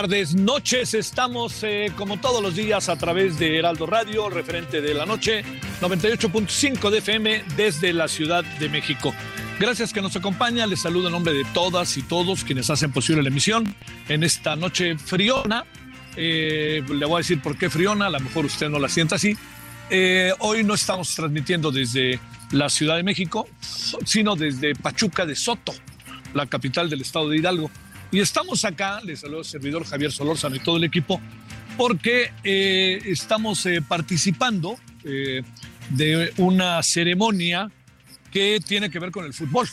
Tardes, noches. Estamos eh, como todos los días a través de Heraldo Radio, referente de la noche, 98.5 de FM desde la Ciudad de México. Gracias que nos acompaña. Les saludo en nombre de todas y todos quienes hacen posible la emisión en esta noche friona. Eh, le voy a decir por qué friona, a lo mejor usted no la sienta así. Eh, hoy no estamos transmitiendo desde la Ciudad de México, sino desde Pachuca de Soto, la capital del estado de Hidalgo. Y estamos acá, les saludo al servidor Javier Solórzano y todo el equipo, porque eh, estamos eh, participando eh, de una ceremonia que tiene que ver con el fútbol.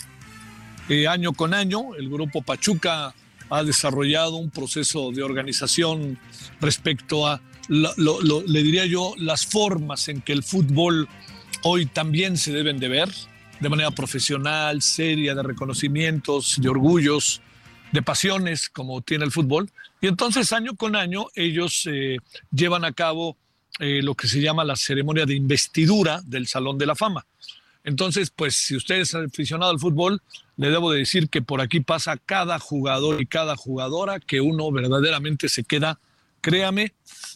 Año con año, el grupo Pachuca ha desarrollado un proceso de organización respecto a, lo- lo- lo- le diría yo, las formas en que el fútbol hoy también se deben de ver, de manera profesional, seria, de reconocimientos, de orgullos, de pasiones como tiene el fútbol. Y entonces año con año ellos eh, llevan a cabo eh, lo que se llama la ceremonia de investidura del Salón de la Fama. Entonces, pues si usted es aficionado al fútbol, le debo de decir que por aquí pasa cada jugador y cada jugadora que uno verdaderamente se queda, créame,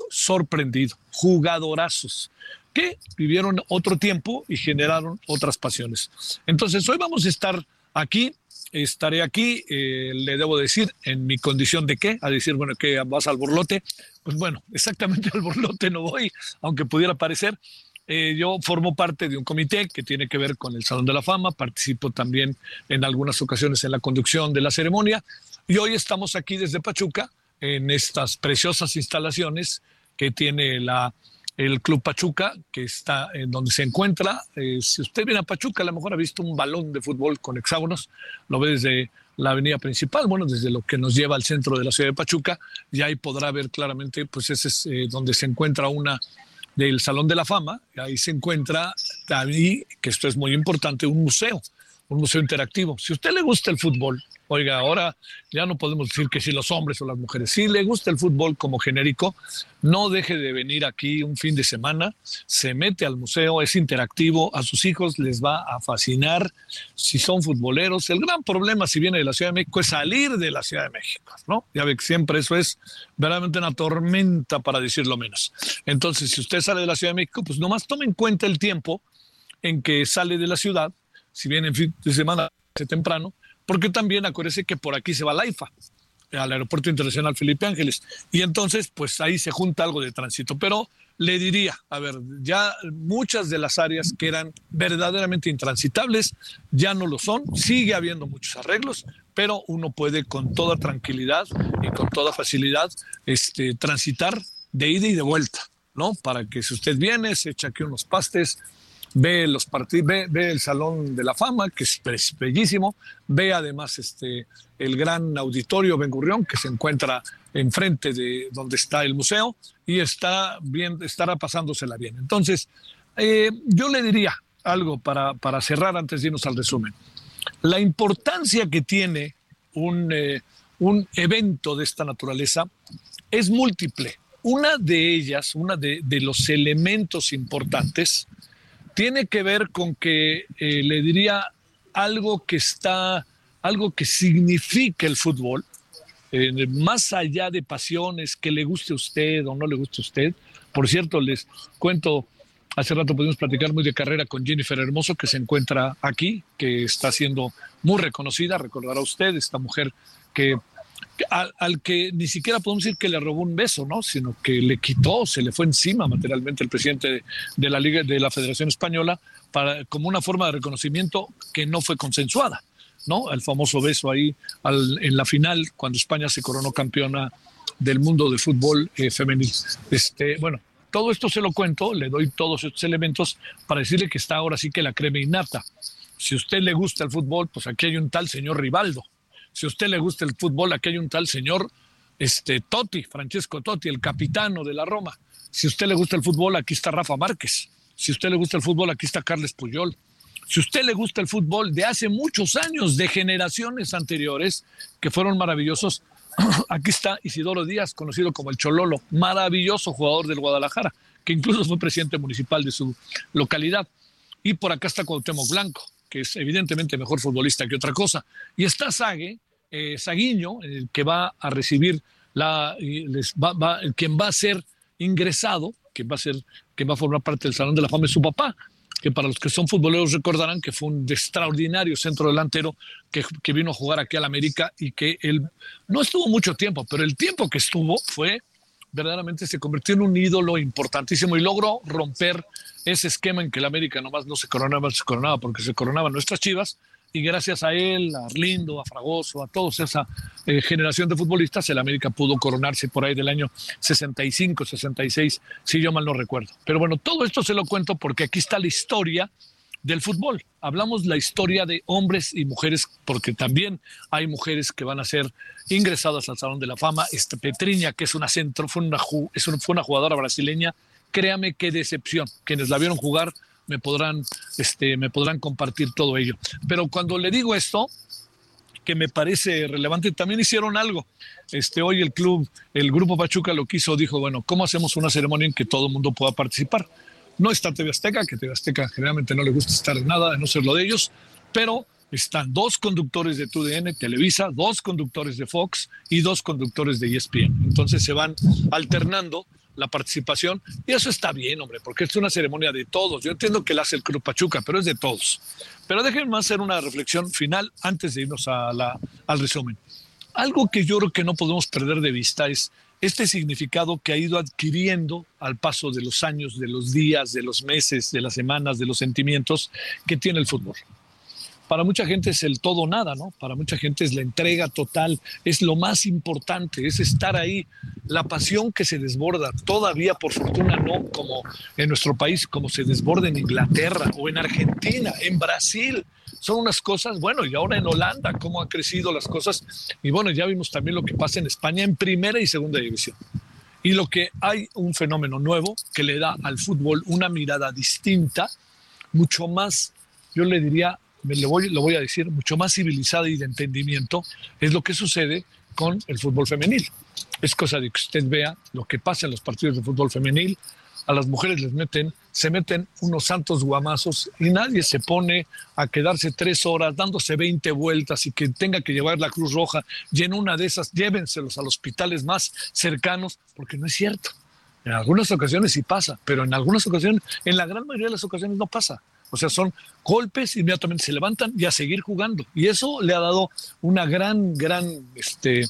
sorprendido. Jugadorazos que vivieron otro tiempo y generaron otras pasiones. Entonces, hoy vamos a estar aquí, estaré aquí, eh, le debo decir, en mi condición de qué, a decir, bueno, que vas al borlote. Pues bueno, exactamente al borlote no voy, aunque pudiera parecer. Eh, yo formo parte de un comité que tiene que ver con el Salón de la Fama, participo también en algunas ocasiones en la conducción de la ceremonia y hoy estamos aquí desde Pachuca en estas preciosas instalaciones que tiene la, el Club Pachuca, que está en donde se encuentra. Eh, si usted viene a Pachuca, a lo mejor ha visto un balón de fútbol con hexágonos, lo ve desde la avenida principal, bueno, desde lo que nos lleva al centro de la ciudad de Pachuca, y ahí podrá ver claramente, pues ese es eh, donde se encuentra una del Salón de la Fama, ahí se encuentra, ahí, que esto es muy importante, un museo, un museo interactivo. Si usted le gusta el fútbol, oiga, ahora ya no podemos decir que si los hombres o las mujeres, si le gusta el fútbol como genérico, no deje de venir aquí un fin de semana, se mete al museo, es interactivo, a sus hijos les va a fascinar si son futboleros. El gran problema si viene de la Ciudad de México es salir de la Ciudad de México, ¿no? Ya ve que siempre eso es verdaderamente una tormenta para decirlo menos. Entonces, si usted sale de la Ciudad de México, pues nomás tome en cuenta el tiempo en que sale de la ciudad, si viene en fin de semana temprano, porque también acuérdese que por aquí se va la IFA, al Aeropuerto Internacional Felipe Ángeles, y entonces pues ahí se junta algo de tránsito, pero le diría, a ver, ya muchas de las áreas que eran verdaderamente intransitables ya no lo son, sigue habiendo muchos arreglos, pero uno puede con toda tranquilidad y con toda facilidad este, transitar de ida y de vuelta, ¿no? Para que si usted viene, se echa aquí unos pastes, ve los partidos, ve, ve, el Salón de la Fama, que es bellísimo, ve además este, el gran auditorio Ben Gurión, que se encuentra enfrente de donde está el museo, y está bien, estará pasándosela bien. Entonces, eh, yo le diría algo para, para cerrar antes de irnos al resumen. La importancia que tiene un, eh, un evento de esta naturaleza es múltiple. Una de ellas, una de, los elementos importantes, tiene que ver con que eh, le diría algo que está, algo que significa el fútbol, más allá de pasiones, que le guste a usted o no le guste a usted. Por cierto, les cuento, hace rato pudimos platicar muy de carrera con Jennifer Hermoso, que se encuentra aquí, que está siendo muy reconocida, recordará usted, esta mujer que al, que ni siquiera podemos decir que le robó un beso, ¿no? Sino que le quitó, se le fue encima materialmente el presidente de, la Liga de la Federación Española para como una forma de reconocimiento que no fue consensuada, ¿no? El famoso beso ahí en la final cuando España se coronó campeona del mundo de fútbol eh, femenil. Este, bueno, todo esto se lo cuento, le doy todos estos elementos para decirle que está ahora sí que la crema innata. Si a usted le gusta el fútbol, pues aquí hay un tal señor Rivaldo si a usted le gusta el fútbol, aquí hay un tal señor este, Totti, Francesco Totti, el capitano de la Roma. Si a usted le gusta el fútbol, aquí está Rafa Márquez. Si a usted le gusta el fútbol, aquí está Carles Puyol. Si a usted le gusta el fútbol de hace muchos años, de generaciones anteriores, que fueron maravillosos, aquí está Isidoro Díaz, conocido como el Chololo, maravilloso jugador del Guadalajara, que incluso fue presidente municipal de su localidad. Y por acá está Cuauhtémoc Blanco, que es evidentemente mejor futbolista que otra cosa. Y está Sague, eh, Saguiño, el que va a recibir la, va, quien va a ser ingresado, que va a ser, que va a formar parte del Salón de la Fama es su papá, que para los que son futboleros recordarán que fue un extraordinario centro delantero que, que vino a jugar aquí al América y que él no estuvo mucho tiempo, pero el tiempo que estuvo fue verdaderamente se convirtió en un ídolo importantísimo y logró romper ese esquema en que el América nomás no se coronaba, se coronaba porque se coronaban nuestras chivas, y gracias a él, a Arlindo, a Fragoso, a toda esa eh, generación de futbolistas, el América pudo coronarse por ahí del año 65, 66, si yo mal no recuerdo. Pero bueno, todo esto se lo cuento porque aquí está la historia del fútbol. Hablamos la historia de hombres y mujeres, porque también hay mujeres que van a ser ingresadas al Salón de la Fama. Esta Petriña, que es una centro, fue una, es fue una jugadora brasileña créame qué decepción. Quienes la vieron jugar me podrán, este, me podrán compartir todo ello. Pero cuando le digo esto, que me parece relevante, también hicieron algo. Este, hoy el club, el grupo Pachuca lo quiso, dijo, bueno, ¿cómo hacemos una ceremonia en que todo el mundo pueda participar? No está TV Azteca, que TV Azteca generalmente no le gusta estar en nada, de no ser lo de ellos, pero están dos conductores de TUDN, Televisa, dos conductores de Fox y dos conductores de ESPN. Entonces se van alternando la participación. Y eso está bien, hombre, porque es una ceremonia de todos. Yo entiendo que la hace el Club Pachuca, pero es de todos. Pero déjenme hacer una reflexión final antes de irnos al resumen. Algo que yo creo que no podemos perder de vista es este significado que ha ido adquiriendo al paso de los años, de los días, de los meses, de las semanas, de los sentimientos que tiene el fútbol para mucha gente es el todo nada, ¿no? Para mucha gente es la entrega total, es lo más importante, es estar ahí, la pasión que se desborda, todavía por fortuna no como en nuestro país, como se desborda en Inglaterra o en Argentina, en Brasil. Son unas cosas, bueno, y ahora en Holanda, cómo han crecido las cosas. Y bueno, ya vimos también lo que pasa en España en primera y segunda división. Y lo que hay un fenómeno nuevo que le da al fútbol una mirada distinta, mucho más, yo le diría, lo voy, lo voy a decir, mucho más civilizada y de entendimiento, es lo que sucede con el fútbol femenil. Es cosa de que usted vea lo que pasa en los partidos de fútbol femenil. A las mujeres les meten, se meten unos santos guamazos y nadie se pone a quedarse tres horas dándose 20 vueltas y que tenga que llevar la Cruz Roja y en una de esas llévenselos a los hospitales más cercanos, porque no es cierto. En algunas ocasiones sí pasa, pero en algunas ocasiones, en la gran mayoría de las ocasiones no pasa. O sea, son golpes, inmediatamente se levantan y a seguir jugando. Y eso le ha dado una gran, gran este,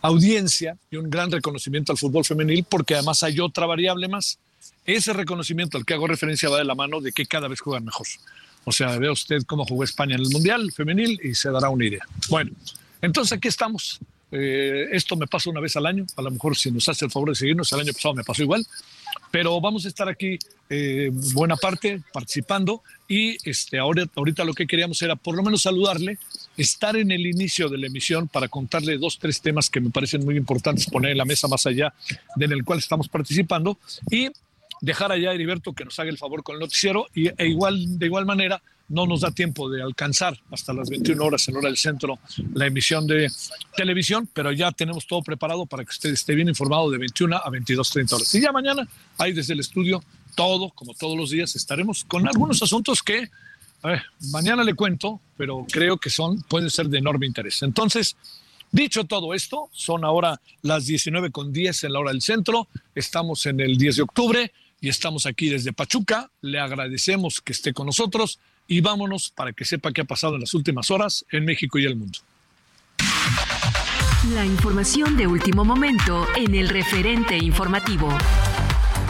audiencia y un gran reconocimiento al fútbol femenil, porque además hay otra variable más. Ese reconocimiento al que hago referencia va de la mano de que cada vez juegan mejor. O sea, vea usted cómo jugó España en el Mundial femenil y se dará una idea. Bueno, entonces aquí estamos. Eh, esto me pasa una vez al año. A lo mejor si nos hace el favor de seguirnos, el año pasado me pasó igual. Pero vamos a estar aquí eh, buena parte participando. Y este, ahora, ahorita lo que queríamos era por lo menos saludarle, estar en el inicio de la emisión para contarle dos, tres temas que me parecen muy importantes poner en la mesa más allá de en el cual estamos participando. Y dejar allá a Heriberto que nos haga el favor con el noticiero y, e igual, de igual manera no nos da tiempo de alcanzar hasta las 21 horas en hora del centro la emisión de televisión, pero ya tenemos todo preparado para que usted esté bien informado de 21 a 22.30 horas. Y ya mañana, ahí desde el estudio, todo, como todos los días, estaremos con algunos asuntos que mañana le cuento, pero creo que son, pueden ser de enorme interés. Entonces, dicho todo esto, son ahora las 19 con 10 en la hora del centro, estamos en el 10 de octubre y estamos aquí desde Pachuca. Le agradecemos que esté con nosotros y vámonos para que sepa qué ha pasado en las últimas horas en México y el mundo. La información de último momento en el referente informativo.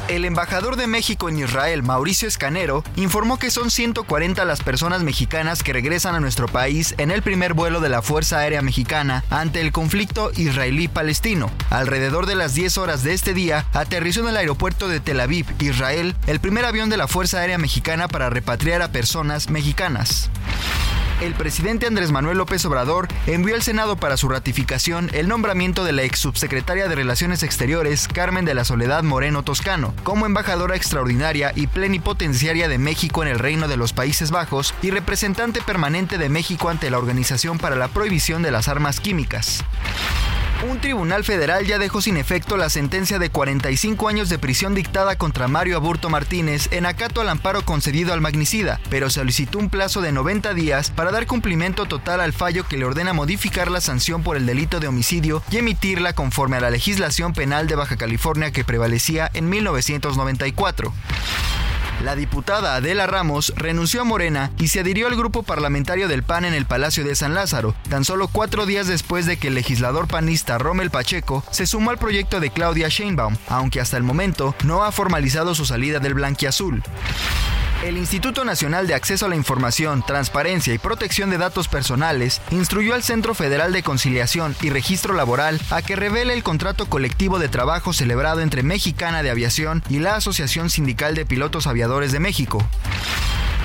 El embajador de México en Israel, Mauricio Escanero, informó que son 140 las personas mexicanas que regresan a nuestro país en el primer vuelo de la Fuerza Aérea Mexicana ante el conflicto israelí-palestino. Alrededor de las 10 horas de este día, aterrizó en el aeropuerto de Tel Aviv, Israel, el primer avión de la Fuerza Aérea Mexicana para repatriar a personas mexicanas el presidente Andrés Manuel López Obrador envió al Senado para su ratificación el nombramiento de la ex subsecretaria de Relaciones Exteriores, Carmen de la Soledad Moreno Toscano, como embajadora extraordinaria y plenipotenciaria de México en el Reino de los Países Bajos y representante permanente de México ante la Organización para la Prohibición de las Armas Químicas. Un tribunal federal ya dejó sin efecto la sentencia de 45 años de prisión dictada contra Mario Aburto Martínez en acato al amparo concedido al magnicida, pero solicitó un plazo de 90 días para dar cumplimiento total al fallo que le ordena modificar la sanción por el delito de homicidio y emitirla conforme a la legislación penal de Baja California que prevalecía en 1994. La diputada Adela Ramos renunció a Morena y se adhirió al grupo parlamentario del PAN en el Palacio de San Lázaro, tan solo cuatro días después de que el legislador panista Rommel Pacheco se sumó al proyecto de Claudia Sheinbaum, aunque hasta el momento no ha formalizado su salida del blanquiazul. El Instituto Nacional de Acceso a la Información, Transparencia y Protección de Datos Personales instruyó al Centro Federal de Conciliación y Registro Laboral a que revele el contrato colectivo de trabajo celebrado entre Mexicana de Aviación y la Asociación Sindical de Pilotos Aviadores de México.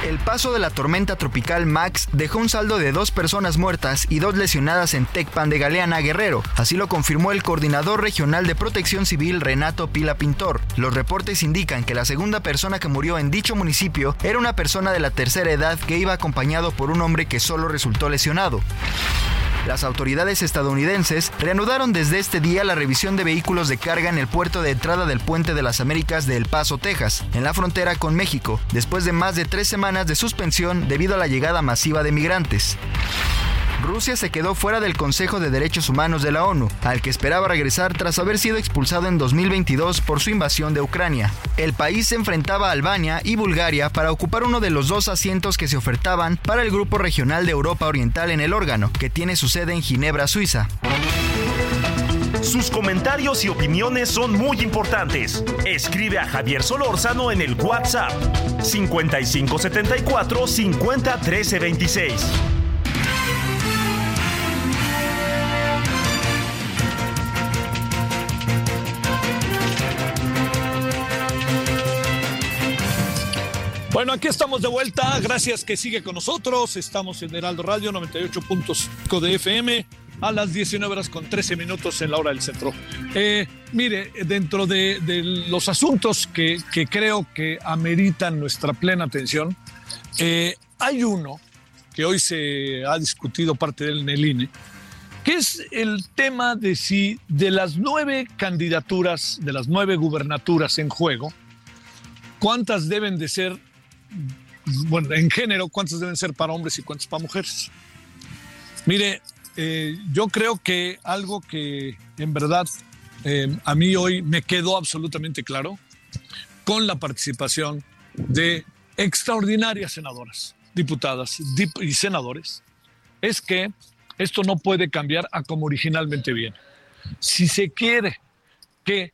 El paso de la tormenta tropical Max dejó un saldo de dos personas muertas y dos lesionadas en Tecpan de Galeana, Guerrero. Así lo confirmó el coordinador regional de protección civil Renato Pila Pintor. Los reportes indican que la segunda persona que murió en dicho municipio era una persona de la tercera edad que iba acompañado por un hombre que solo resultó lesionado. Las autoridades estadounidenses reanudaron desde este día la revisión de vehículos de carga en el puerto de entrada del Puente de las Américas de El Paso, Texas, en la frontera con México, después de más de tres semanas de suspensión debido a la llegada masiva de migrantes. Rusia se quedó fuera del Consejo de Derechos Humanos de la ONU, al que esperaba regresar tras haber sido expulsado en 2022 por su invasión de Ucrania. El país se enfrentaba a Albania y Bulgaria para ocupar uno de los dos asientos que se ofertaban para el Grupo Regional de Europa Oriental en el órgano, que tiene su sede en Ginebra, Suiza. Sus comentarios y opiniones son muy importantes. Escribe a Javier Solórzano en el WhatsApp 5574 50 Bueno, aquí estamos de vuelta. Gracias que sigue con nosotros. Estamos en Heraldo Radio 98.5 de FM a las 19 horas con 13 minutos en la hora del centro. Eh, mire, dentro de, los asuntos que, creo que ameritan nuestra plena atención, eh, hay uno que hoy se ha discutido parte del en el INE, que es el tema de si de las nueve candidaturas, de las nueve gubernaturas en juego, cuántas deben de ser bueno, en género, cuántos deben ser para hombres y cuántos para mujeres. Mire, eh, yo creo que algo que en verdad eh, a mí hoy me quedó absolutamente claro con la participación de extraordinarias senadoras, diputadas y senadores, es que esto no puede cambiar a como originalmente viene. Si se quiere que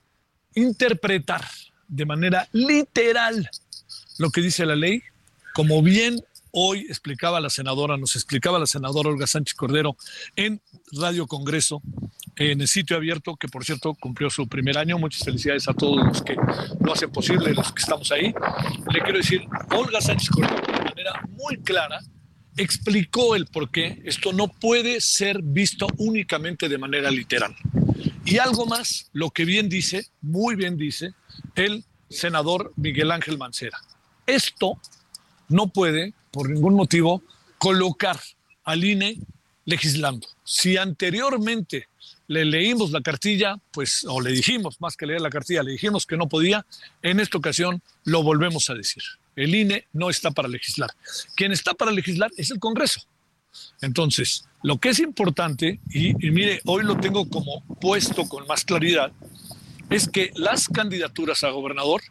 interpretar de manera literal lo que dice la ley, como bien hoy explicaba la senadora, nos explicaba la senadora Olga Sánchez Cordero en Radio Congreso, en el sitio abierto, que por cierto cumplió su primer año. Muchas felicidades a todos los que lo hacen posible, los que estamos ahí. Le quiero decir, Olga Sánchez Cordero, de manera muy clara, explicó el por qué esto no puede ser visto únicamente de manera literal. Y algo más, lo que bien dice, muy bien dice, el senador Miguel Ángel Mancera. Esto no puede, por ningún motivo, colocar al INE legislando. Si anteriormente le leímos la cartilla, pues, o le dijimos, más que leer la cartilla, le dijimos que no podía, en esta ocasión lo volvemos a decir. El INE no está para legislar. Quien está para legislar es el Congreso. Entonces, lo que es importante, y, y mire, hoy lo tengo como puesto con más claridad, es que las candidaturas a gobernador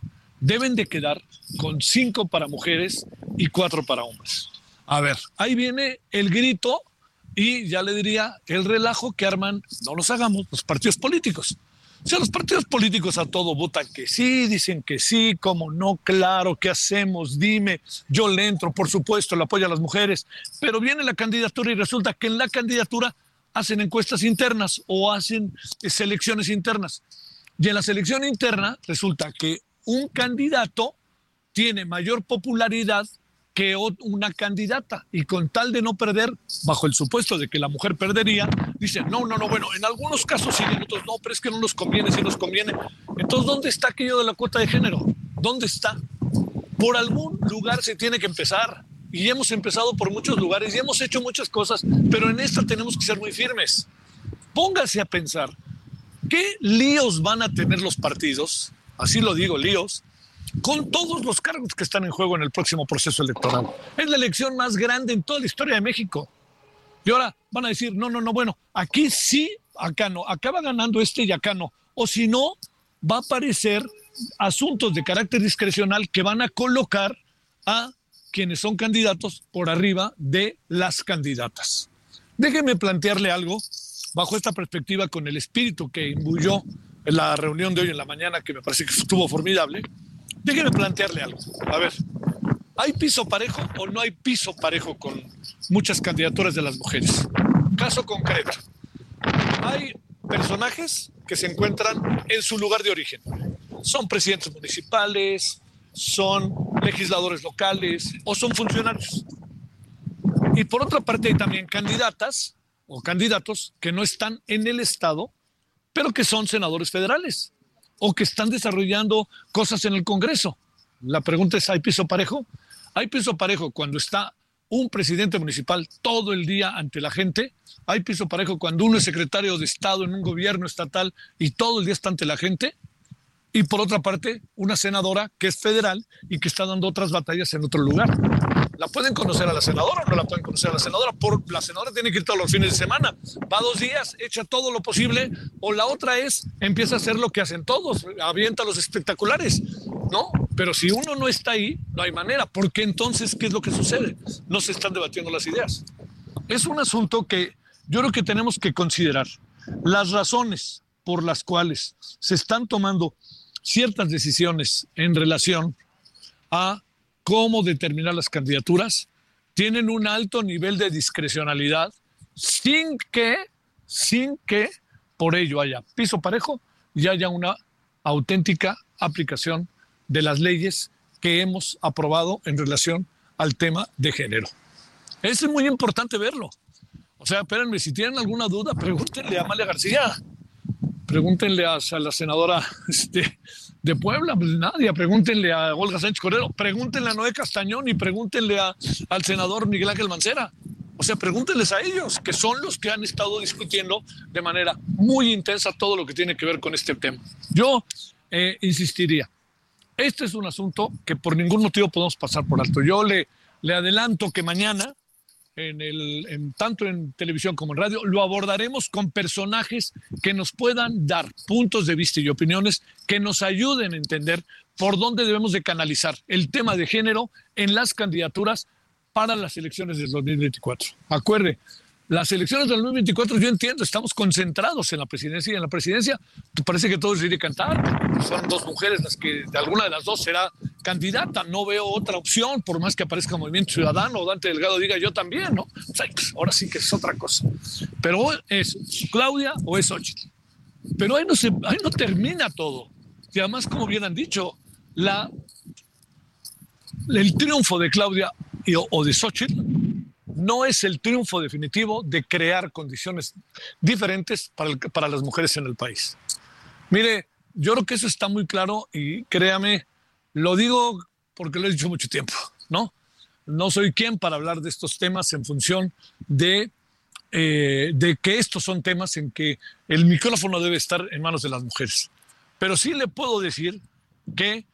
deben de quedar con cinco para mujeres y cuatro para hombres. A ver, ahí viene el grito y ya le diría el relajo que arman, no nos hagamos, los partidos políticos. O sea, los partidos políticos a todo votan que sí, dicen que sí, como no, claro, ¿qué hacemos? Dime, yo le entro, por supuesto, le apoyo a las mujeres, pero viene la candidatura y resulta que en la candidatura hacen encuestas internas o hacen selecciones internas. Y en la selección interna resulta que un candidato tiene mayor popularidad que una candidata y con tal de no perder, bajo el supuesto de que la mujer perdería, dice, no, no, no, bueno, en algunos casos sí, en otros no, pero es que no nos conviene, sí nos conviene. Entonces, ¿dónde está aquello de la cuota de género? ¿Dónde está? Por algún lugar se tiene que empezar y hemos empezado por muchos lugares y hemos hecho muchas cosas, pero en esta tenemos que ser muy firmes. Póngase a pensar, ¿qué líos van a tener los partidos? Así lo digo, líos, con todos los cargos que están en juego en el próximo proceso electoral. Es la elección más grande en toda la historia de México. Y ahora van a decir, no, no, no, bueno, aquí sí, acá no, acá va ganando este y acá no. O si no, va a aparecer asuntos de carácter discrecional que van a colocar a quienes son candidatos por arriba de las candidatas. Déjeme plantearle algo bajo esta perspectiva con el espíritu que imbuyó en la reunión de hoy en la mañana, que me parece que estuvo formidable. Déjeme plantearle algo. A ver, ¿hay piso parejo o no hay piso parejo con muchas candidaturas de las mujeres? Caso concreto. Hay personajes que se encuentran en su lugar de origen. Son presidentes municipales, son legisladores locales o son funcionarios. Y por otra parte hay también candidatas o candidatos que no están en el Estado, pero que son senadores federales o que están desarrollando cosas en el Congreso. La pregunta es, ¿hay piso parejo? Hay piso parejo cuando está un presidente municipal todo el día ante la gente. Hay piso parejo cuando uno es secretario de Estado en un gobierno estatal y todo el día está ante la gente. Y por otra parte, una senadora que es federal y que está dando otras batallas en otro lugar. ¿La pueden conocer a la senadora o no la pueden conocer a la senadora? Por, la senadora tiene que ir todos los fines de semana. Va dos días, echa todo lo posible. O la otra es, empieza a hacer lo que hacen todos, avienta los espectaculares. ¿No? Pero si uno no está ahí, no hay manera. Porque entonces, ¿qué es lo que sucede? No se están debatiendo las ideas. Es un asunto que yo creo que tenemos que considerar. Las razones por las cuales se están tomando ciertas decisiones en relación a cómo determinar las candidaturas, tienen un alto nivel de discrecionalidad sin que, sin que por ello haya piso parejo y haya una auténtica aplicación de las leyes que hemos aprobado en relación al tema de género. Eso es muy importante verlo. O sea, espérenme, si tienen alguna duda, pregúntenle a Amalia García, pregúntenle a, la senadora este, de Puebla, pues nadie. Pregúntenle a Olga Sánchez Cordero, pregúntenle a Noé Castañón y pregúntenle a, al senador Miguel Ángel Mancera. O sea, pregúntenles a ellos, que son los que han estado discutiendo de manera muy intensa todo lo que tiene que ver con este tema. Yo eh, insistiría, este es un asunto que por ningún motivo podemos pasar por alto. Yo le, le adelanto que mañana en el, en, tanto en televisión como en radio, lo abordaremos con personajes que nos puedan dar puntos de vista y opiniones que nos ayuden a entender por dónde debemos de canalizar el tema de género en las candidaturas para las elecciones del 2024. Acuerde, las elecciones del 2024, yo entiendo, estamos concentrados en la presidencia y en la presidencia parece que todo se iría a cantar. Son dos mujeres las que alguna de las dos será candidata. No veo otra opción, por más que aparezca Movimiento Ciudadano o Dante Delgado diga yo también, ¿no? Pues, ahora sí que es otra cosa. Pero es Claudia o es Xochitl. Pero ahí no, se, ahí no termina todo. Y además, como bien han dicho, la, el triunfo de Claudia o de Xochitl no es el triunfo definitivo de crear condiciones diferentes para, para las mujeres en el país. Mire, yo creo que eso está muy claro y créame, lo digo porque lo he dicho mucho tiempo, ¿no? no soy quien para hablar de estos temas en función de, eh, de que estos son temas en que el micrófono debe estar en manos de las mujeres. Pero sí le puedo decir que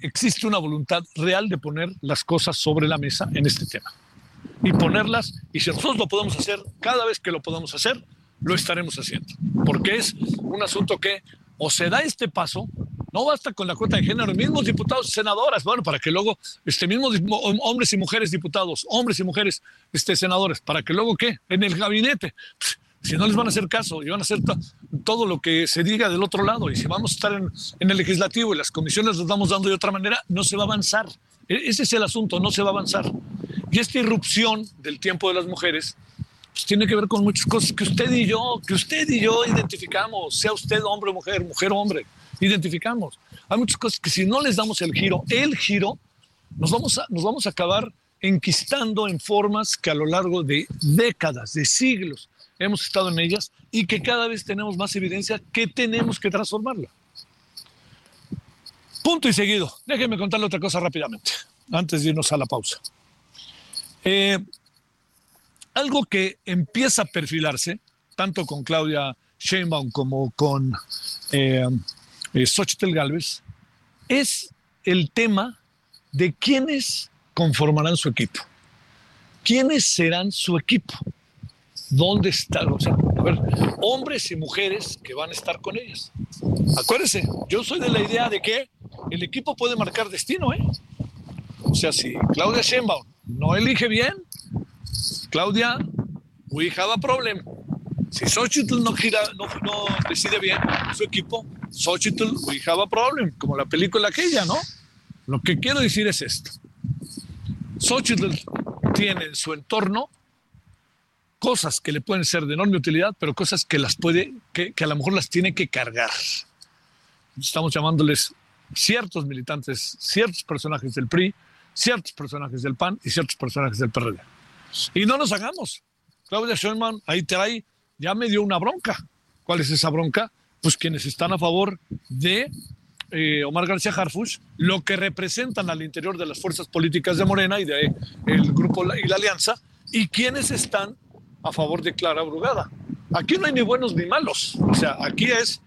existe una voluntad real de poner las cosas sobre la mesa en este tema. Y ponerlas, y si nosotros lo podemos hacer, cada vez que lo podamos hacer, lo estaremos haciendo. Porque es un asunto que o se da este paso, no basta con la cuota de género, mismos diputados y senadoras, bueno, para que luego, este, mismos hombres y mujeres diputados, hombres y mujeres este, senadores, para que luego, ¿qué? En el gabinete, si no les van a hacer caso y van a hacer todo lo que se diga del otro lado, y si vamos a estar en, el legislativo y las comisiones las vamos dando de otra manera, no se va a avanzar. E-, ese es el asunto, no se va a avanzar. Y esta irrupción del tiempo de las mujeres, pues tiene que ver con muchas cosas que usted y yo, que usted y yo identificamos, sea usted hombre o mujer, mujer o hombre, identificamos. Hay muchas cosas que si no les damos el giro, el giro, nos vamos a, nos vamos a acabar enquistando en formas que a lo largo de décadas, de siglos, hemos estado en ellas y que cada vez tenemos más evidencia que tenemos que transformarla. Punto y seguido. Déjenme contarle otra cosa rápidamente, antes de irnos a la pausa. Eh, algo que empieza a perfilarse, tanto con Claudia Sheinbaum como con eh, eh, Xochitl Galvez, es el tema de quiénes conformarán su equipo. ¿Quiénes serán su equipo? ¿Dónde están? O sea, a ver, hombres y mujeres que van a estar con ellas. Acuérdense, yo soy de la idea de que el equipo puede marcar destino, ¿eh? O sea, si Claudia Sheinbaum no elige bien, Claudia, we have a problem. Si Xochitl no, gira, no, no decide bien su equipo, Xochitl, we have a problem, como la película aquella, ¿no? Lo que quiero decir es esto. Xochitl tiene en su entorno cosas que le pueden ser de enorme utilidad, pero cosas que las puede, que, que a lo mejor las tiene que cargar. Estamos llamándoles ciertos militantes, ciertos personajes del PRI, ciertos personajes del PAN y ciertos personajes del PRD. Y no nos hagamos. Claudia Sheinbaum ahí trae, ya me dio una bronca. ¿Cuál es esa bronca? Pues quienes están a favor de eh, Omar García Harfuch, lo que representan al interior de las fuerzas políticas de Morena y de el grupo y la alianza, y quienes están a favor de Clara Brugada. Aquí no hay ni buenos ni malos. O sea, aquí es,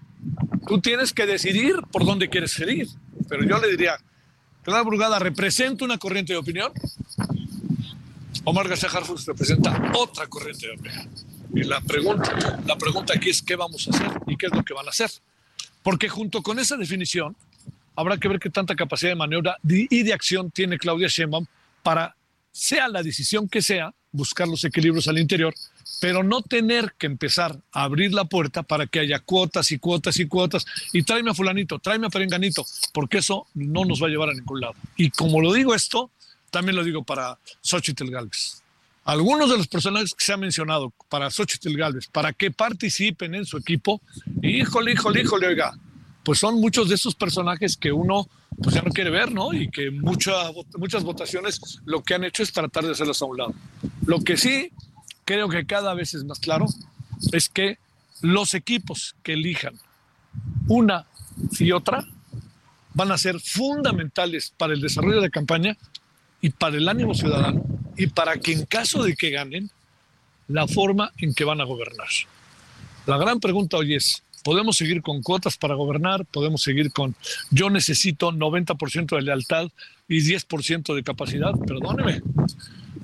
tú tienes que decidir por dónde quieres seguir. Pero yo le diría, Clara Brugada representa una corriente de opinión Omar García Harfuch representa otra corriente de opinión. Y la pregunta, la pregunta aquí es qué vamos a hacer y qué es lo que van a hacer. Porque junto con esa definición, habrá que ver qué tanta capacidad de maniobra y de acción tiene Claudia Sheinbaum para, sea la decisión que sea, buscar los equilibrios al interior, pero no tener que empezar a abrir la puerta para que haya cuotas y cuotas y cuotas y tráeme a fulanito, tráeme a perenganito, porque eso no nos va a llevar a ningún lado. Y como lo digo esto, también lo digo para Xochitl Galvez. Algunos de los personajes que se han mencionado para Xochitl Galvez, para que participen en su equipo, híjole, híjole, híjole, oiga, pues son muchos de esos personajes que uno pues ya no quiere ver, ¿no? Y que muchas muchas votaciones lo que han hecho es tratar de hacerlos a un lado. Lo que sí creo que cada vez es más claro es que los equipos que elijan una y otra van a ser fundamentales para el desarrollo de campaña y para el ánimo ciudadano y para que en caso de que ganen, la forma en que van a gobernar. La gran pregunta hoy es, ¿podemos seguir con cuotas para gobernar? ¿Podemos seguir con yo necesito 90% de lealtad y 10% de capacidad? Perdóneme,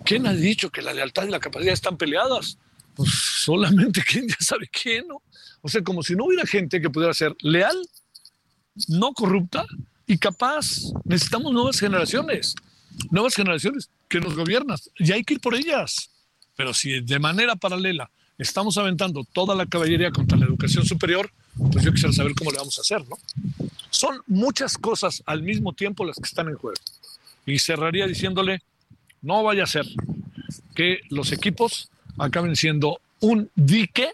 ¿quién ha dicho que la lealtad y la capacidad están peleadas? Pues solamente quién ya sabe quién, ¿no? O sea, como si no hubiera gente que pudiera ser leal, no corrupta y capaz. Necesitamos nuevas generaciones nuevas generaciones que nos gobiernan y hay que ir por ellas. Pero si de manera paralela estamos aventando toda la caballería contra la educación superior, pues yo quisiera saber cómo le vamos a hacer, ¿no? Son muchas cosas al mismo tiempo las que están en juego. Y cerraría diciéndole, no vaya a ser que los equipos acaben siendo un dique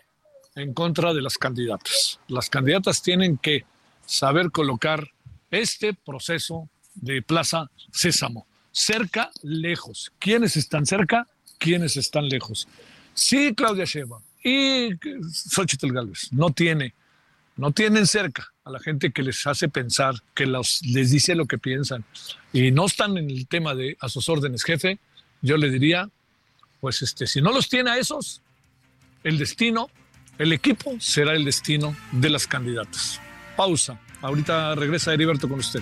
en contra de las candidatas. Las candidatas tienen que saber colocar este proceso de Plaza Sésamo cerca, lejos. ¿Quiénes están cerca? ¿Quiénes están lejos? Sí, Claudia Sheinbaum y Xochitl Gálvez no tiene, no tienen cerca a la gente que les hace pensar, que los, les dice lo que piensan y no están en el tema de a sus órdenes, jefe, yo le diría, pues este, si no los tiene a esos, el destino, el equipo será el destino de las candidatas. Pausa. Ahorita regresa Heriberto con usted.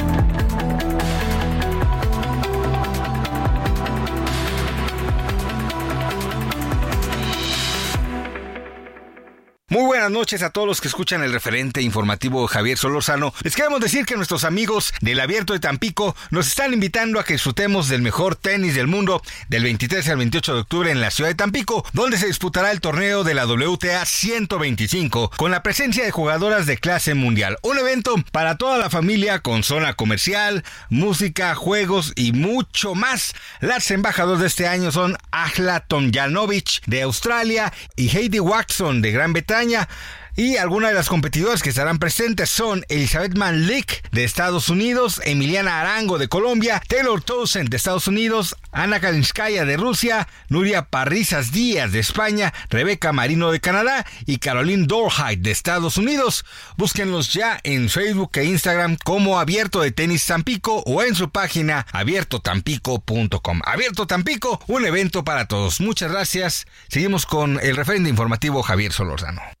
Buenas noches a todos los que escuchan el referente informativo Javier Solorzano. Les queremos decir que nuestros amigos del Abierto de Tampico nos están invitando a que disfrutemos del mejor tenis del mundo del 23 al 28 de octubre en la ciudad de Tampico, donde se disputará el torneo de la WTA 125 con la presencia de jugadoras de clase mundial. Un evento para toda la familia con zona comercial, música, juegos y mucho más. Las embajadoras de este año son Ahla Tomjanovic de Australia y Heidi Watson de Gran Bretaña y algunas de las competidoras que estarán presentes son Elizabeth Manlik de Estados Unidos, Emiliana Arango de Colombia, Taylor Townsend de Estados Unidos, Ana Kalinskaya de Rusia, Nuria Parrizas Díaz de España, Rebeca Marino de Canadá y Caroline Dorheit de Estados Unidos. Búsquenlos ya en Facebook e Instagram como Abierto de Tenis Tampico o en su página abiertotampico.com. Abierto Tampico, un evento para todos. Muchas gracias. Seguimos con el referente informativo Javier Solorzano.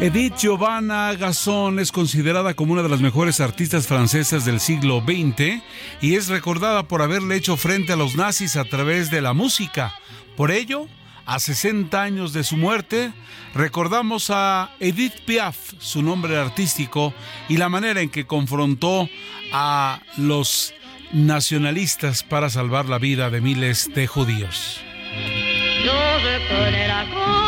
Edith Giovanna Gasson es considerada como una de las mejores artistas francesas del siglo XX y es recordada por haberle hecho frente a los nazis a través de la música. Por ello, a 60 años de su muerte, recordamos a Edith Piaf, su nombre artístico, y la manera en que confrontó a los nacionalistas para salvar la vida de miles de judíos. dont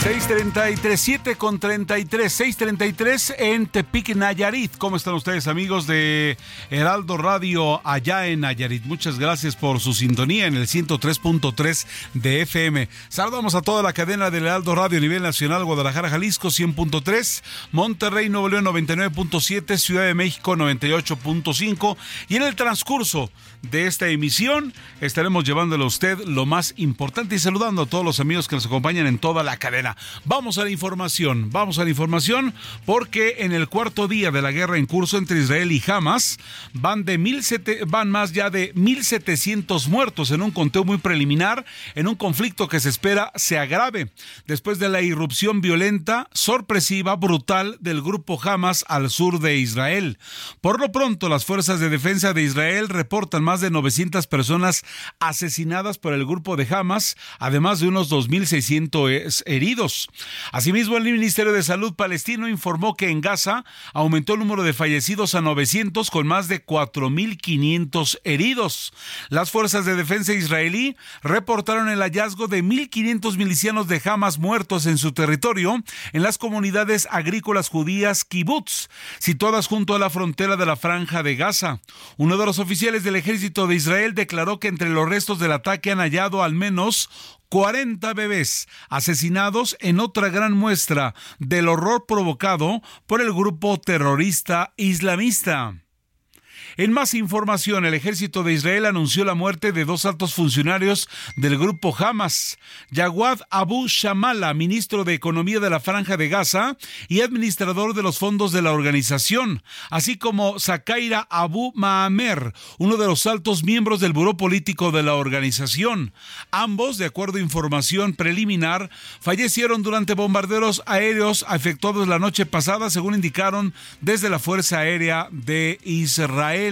...633, 7 con 33, 633 en Tepic, Nayarit. ¿Cómo están ustedes amigos de Heraldo Radio allá en Nayarit? Muchas gracias por su sintonía en el 103.3 de FM. Saludamos a toda la cadena del Heraldo Radio a nivel nacional, Guadalajara, Jalisco 100.3, Monterrey, Nuevo León 99.7, Ciudad de México 98.5 y en el transcurso de esta emisión estaremos llevándole a usted lo más importante y saludando a todos los amigos que nos acompañan en toda la cadena. Vamos a la información, vamos a la información porque en el cuarto día de la guerra en curso entre Israel y Hamas van, de mil van más ya de 1.700 muertos en un conteo muy preliminar, en un conflicto que se espera se agrave después de la irrupción violenta, sorpresiva, brutal del grupo Hamas al sur de Israel. Por lo pronto, las fuerzas de defensa de Israel reportan más de 900 personas asesinadas por el grupo de Hamas, además de unos 2.600 heridos. heridos. Asimismo, el Ministerio de Salud palestino informó que en Gaza aumentó el número de fallecidos a 900 con más de 4.500 heridos. Las fuerzas de defensa israelí reportaron el hallazgo de 1.500 milicianos de Hamas muertos en su territorio en las comunidades agrícolas judías kibbutz, situadas junto a la frontera de la franja de Gaza. Uno de los oficiales del ejército de Israel declaró que entre los restos del ataque han hallado al menos 40 bebés asesinados en otra gran muestra del horror provocado por el grupo terrorista islamista. En más información, el ejército de Israel anunció la muerte de dos altos funcionarios del grupo Hamas, Yawad Abu Shamala, ministro de Economía de la Franja de Gaza y administrador de los fondos de la organización, así como Zakaira Abu Maamer, uno de los altos miembros del buró político de la organización. Ambos, de acuerdo a información preliminar, fallecieron durante bombarderos aéreos efectuados la noche pasada, según indicaron desde la Fuerza Aérea de Israel.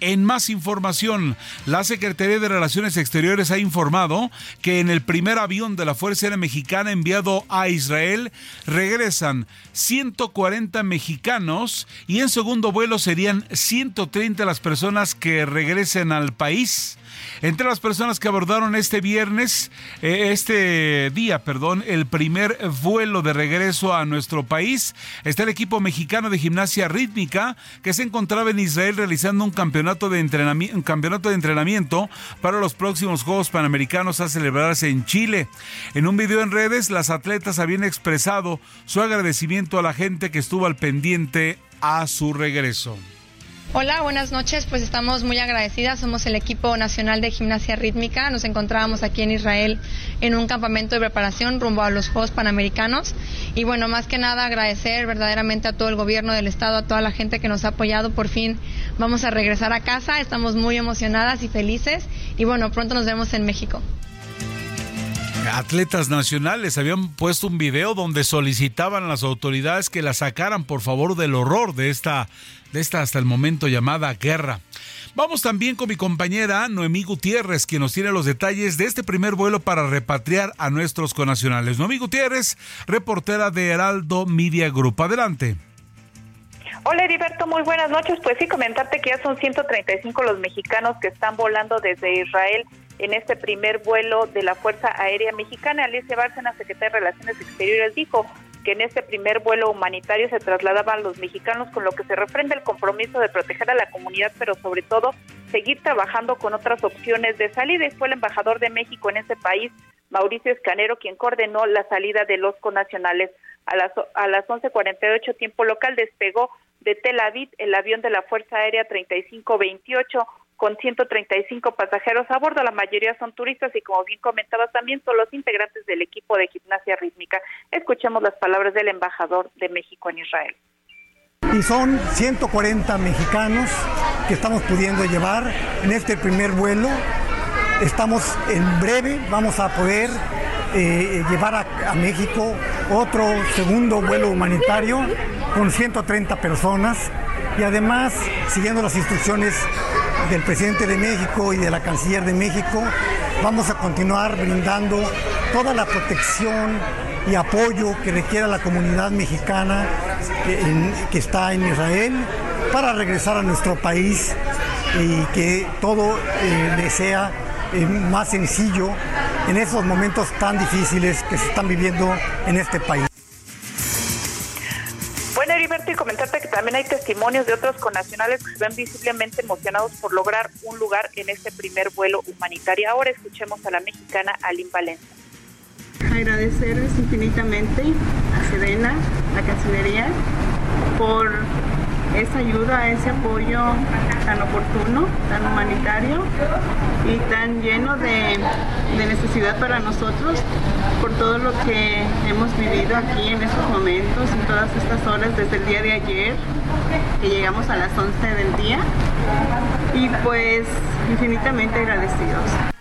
En más información, la Secretaría de Relaciones Exteriores ha informado que en el primer avión de la Fuerza Aérea Mexicana enviado a Israel regresan 140 mexicanos y en segundo vuelo serían 130 las personas que regresen al país. Entre las personas que abordaron este viernes, eh, este día, perdón, el primer vuelo de regreso a nuestro país, está el equipo mexicano de gimnasia rítmica que se encontraba en Israel realizando un campeonato de entrenamiento, un campeonato de entrenamiento para los próximos Juegos Panamericanos a celebrarse en Chile. En un video en redes, las atletas habían expresado su agradecimiento a la gente que estuvo al pendiente a su regreso. Hola, buenas noches. Pues estamos muy agradecidas. Somos el equipo nacional de gimnasia rítmica. Nos encontrábamos aquí en Israel en un campamento de preparación rumbo a los Juegos Panamericanos. Y bueno, más que nada agradecer verdaderamente a todo el gobierno del estado, a toda la gente que nos ha apoyado. Por fin vamos a regresar a casa. Estamos muy emocionadas y felices. Y bueno, pronto nos vemos en México. Atletas nacionales habían puesto un video donde solicitaban a las autoridades que la sacaran por favor del horror de esta de esta hasta el momento llamada guerra. Vamos también con mi compañera Noemí Gutiérrez, quien nos tiene los detalles de este primer vuelo para repatriar a nuestros conacionales. Noemí Gutiérrez, reportera de Heraldo Media Group. Adelante. Hola Heriberto, muy buenas noches. Pues sí, comentarte que ya son 135 los mexicanos que están volando desde Israel en este primer vuelo de la Fuerza Aérea Mexicana. Alicia Bárcena, secretaria de Relaciones Exteriores, dijo que en este primer vuelo humanitario se trasladaban los mexicanos con lo que se refrenda el compromiso de proteger a la comunidad, pero sobre todo seguir trabajando con otras opciones de salida. Y fue el embajador de México en ese país, Mauricio Escanero, quien coordinó la salida de los conacionales. A las, a las 11.48 tiempo local despegó de Tel Aviv el avión de la Fuerza Aérea 3528 con 135 pasajeros a bordo. La mayoría son turistas y como bien comentabas también son los integrantes del equipo de gimnasia rítmica. Escuchemos las palabras del embajador de México en Israel. Y son 140 mexicanos que estamos pudiendo llevar en este primer vuelo. Estamos en breve, vamos a poder eh, llevar a, a México otro segundo vuelo humanitario con 130 personas y además siguiendo las instrucciones del presidente de México y de la canciller de México, vamos a continuar brindando toda la protección y apoyo que requiera la comunidad mexicana que, está en Israel para regresar a nuestro país y que todo eh, le sea eh, más sencillo en esos momentos tan difíciles que se están viviendo en este país. Heriberto, y comentarte que también hay testimonios de otros connacionales que se ven visiblemente emocionados por lograr un lugar en este primer vuelo humanitario. Ahora escuchemos a la mexicana Aline Valencia. Agradecerles infinitamente a Sedena, a Cancillería, por esa ayuda, ese apoyo tan oportuno, tan humanitario y tan lleno de, necesidad para nosotros por todo lo que hemos vivido aquí en estos momentos, en todas estas horas desde el día de ayer, que llegamos a las 11 del día y pues infinitamente agradecidos.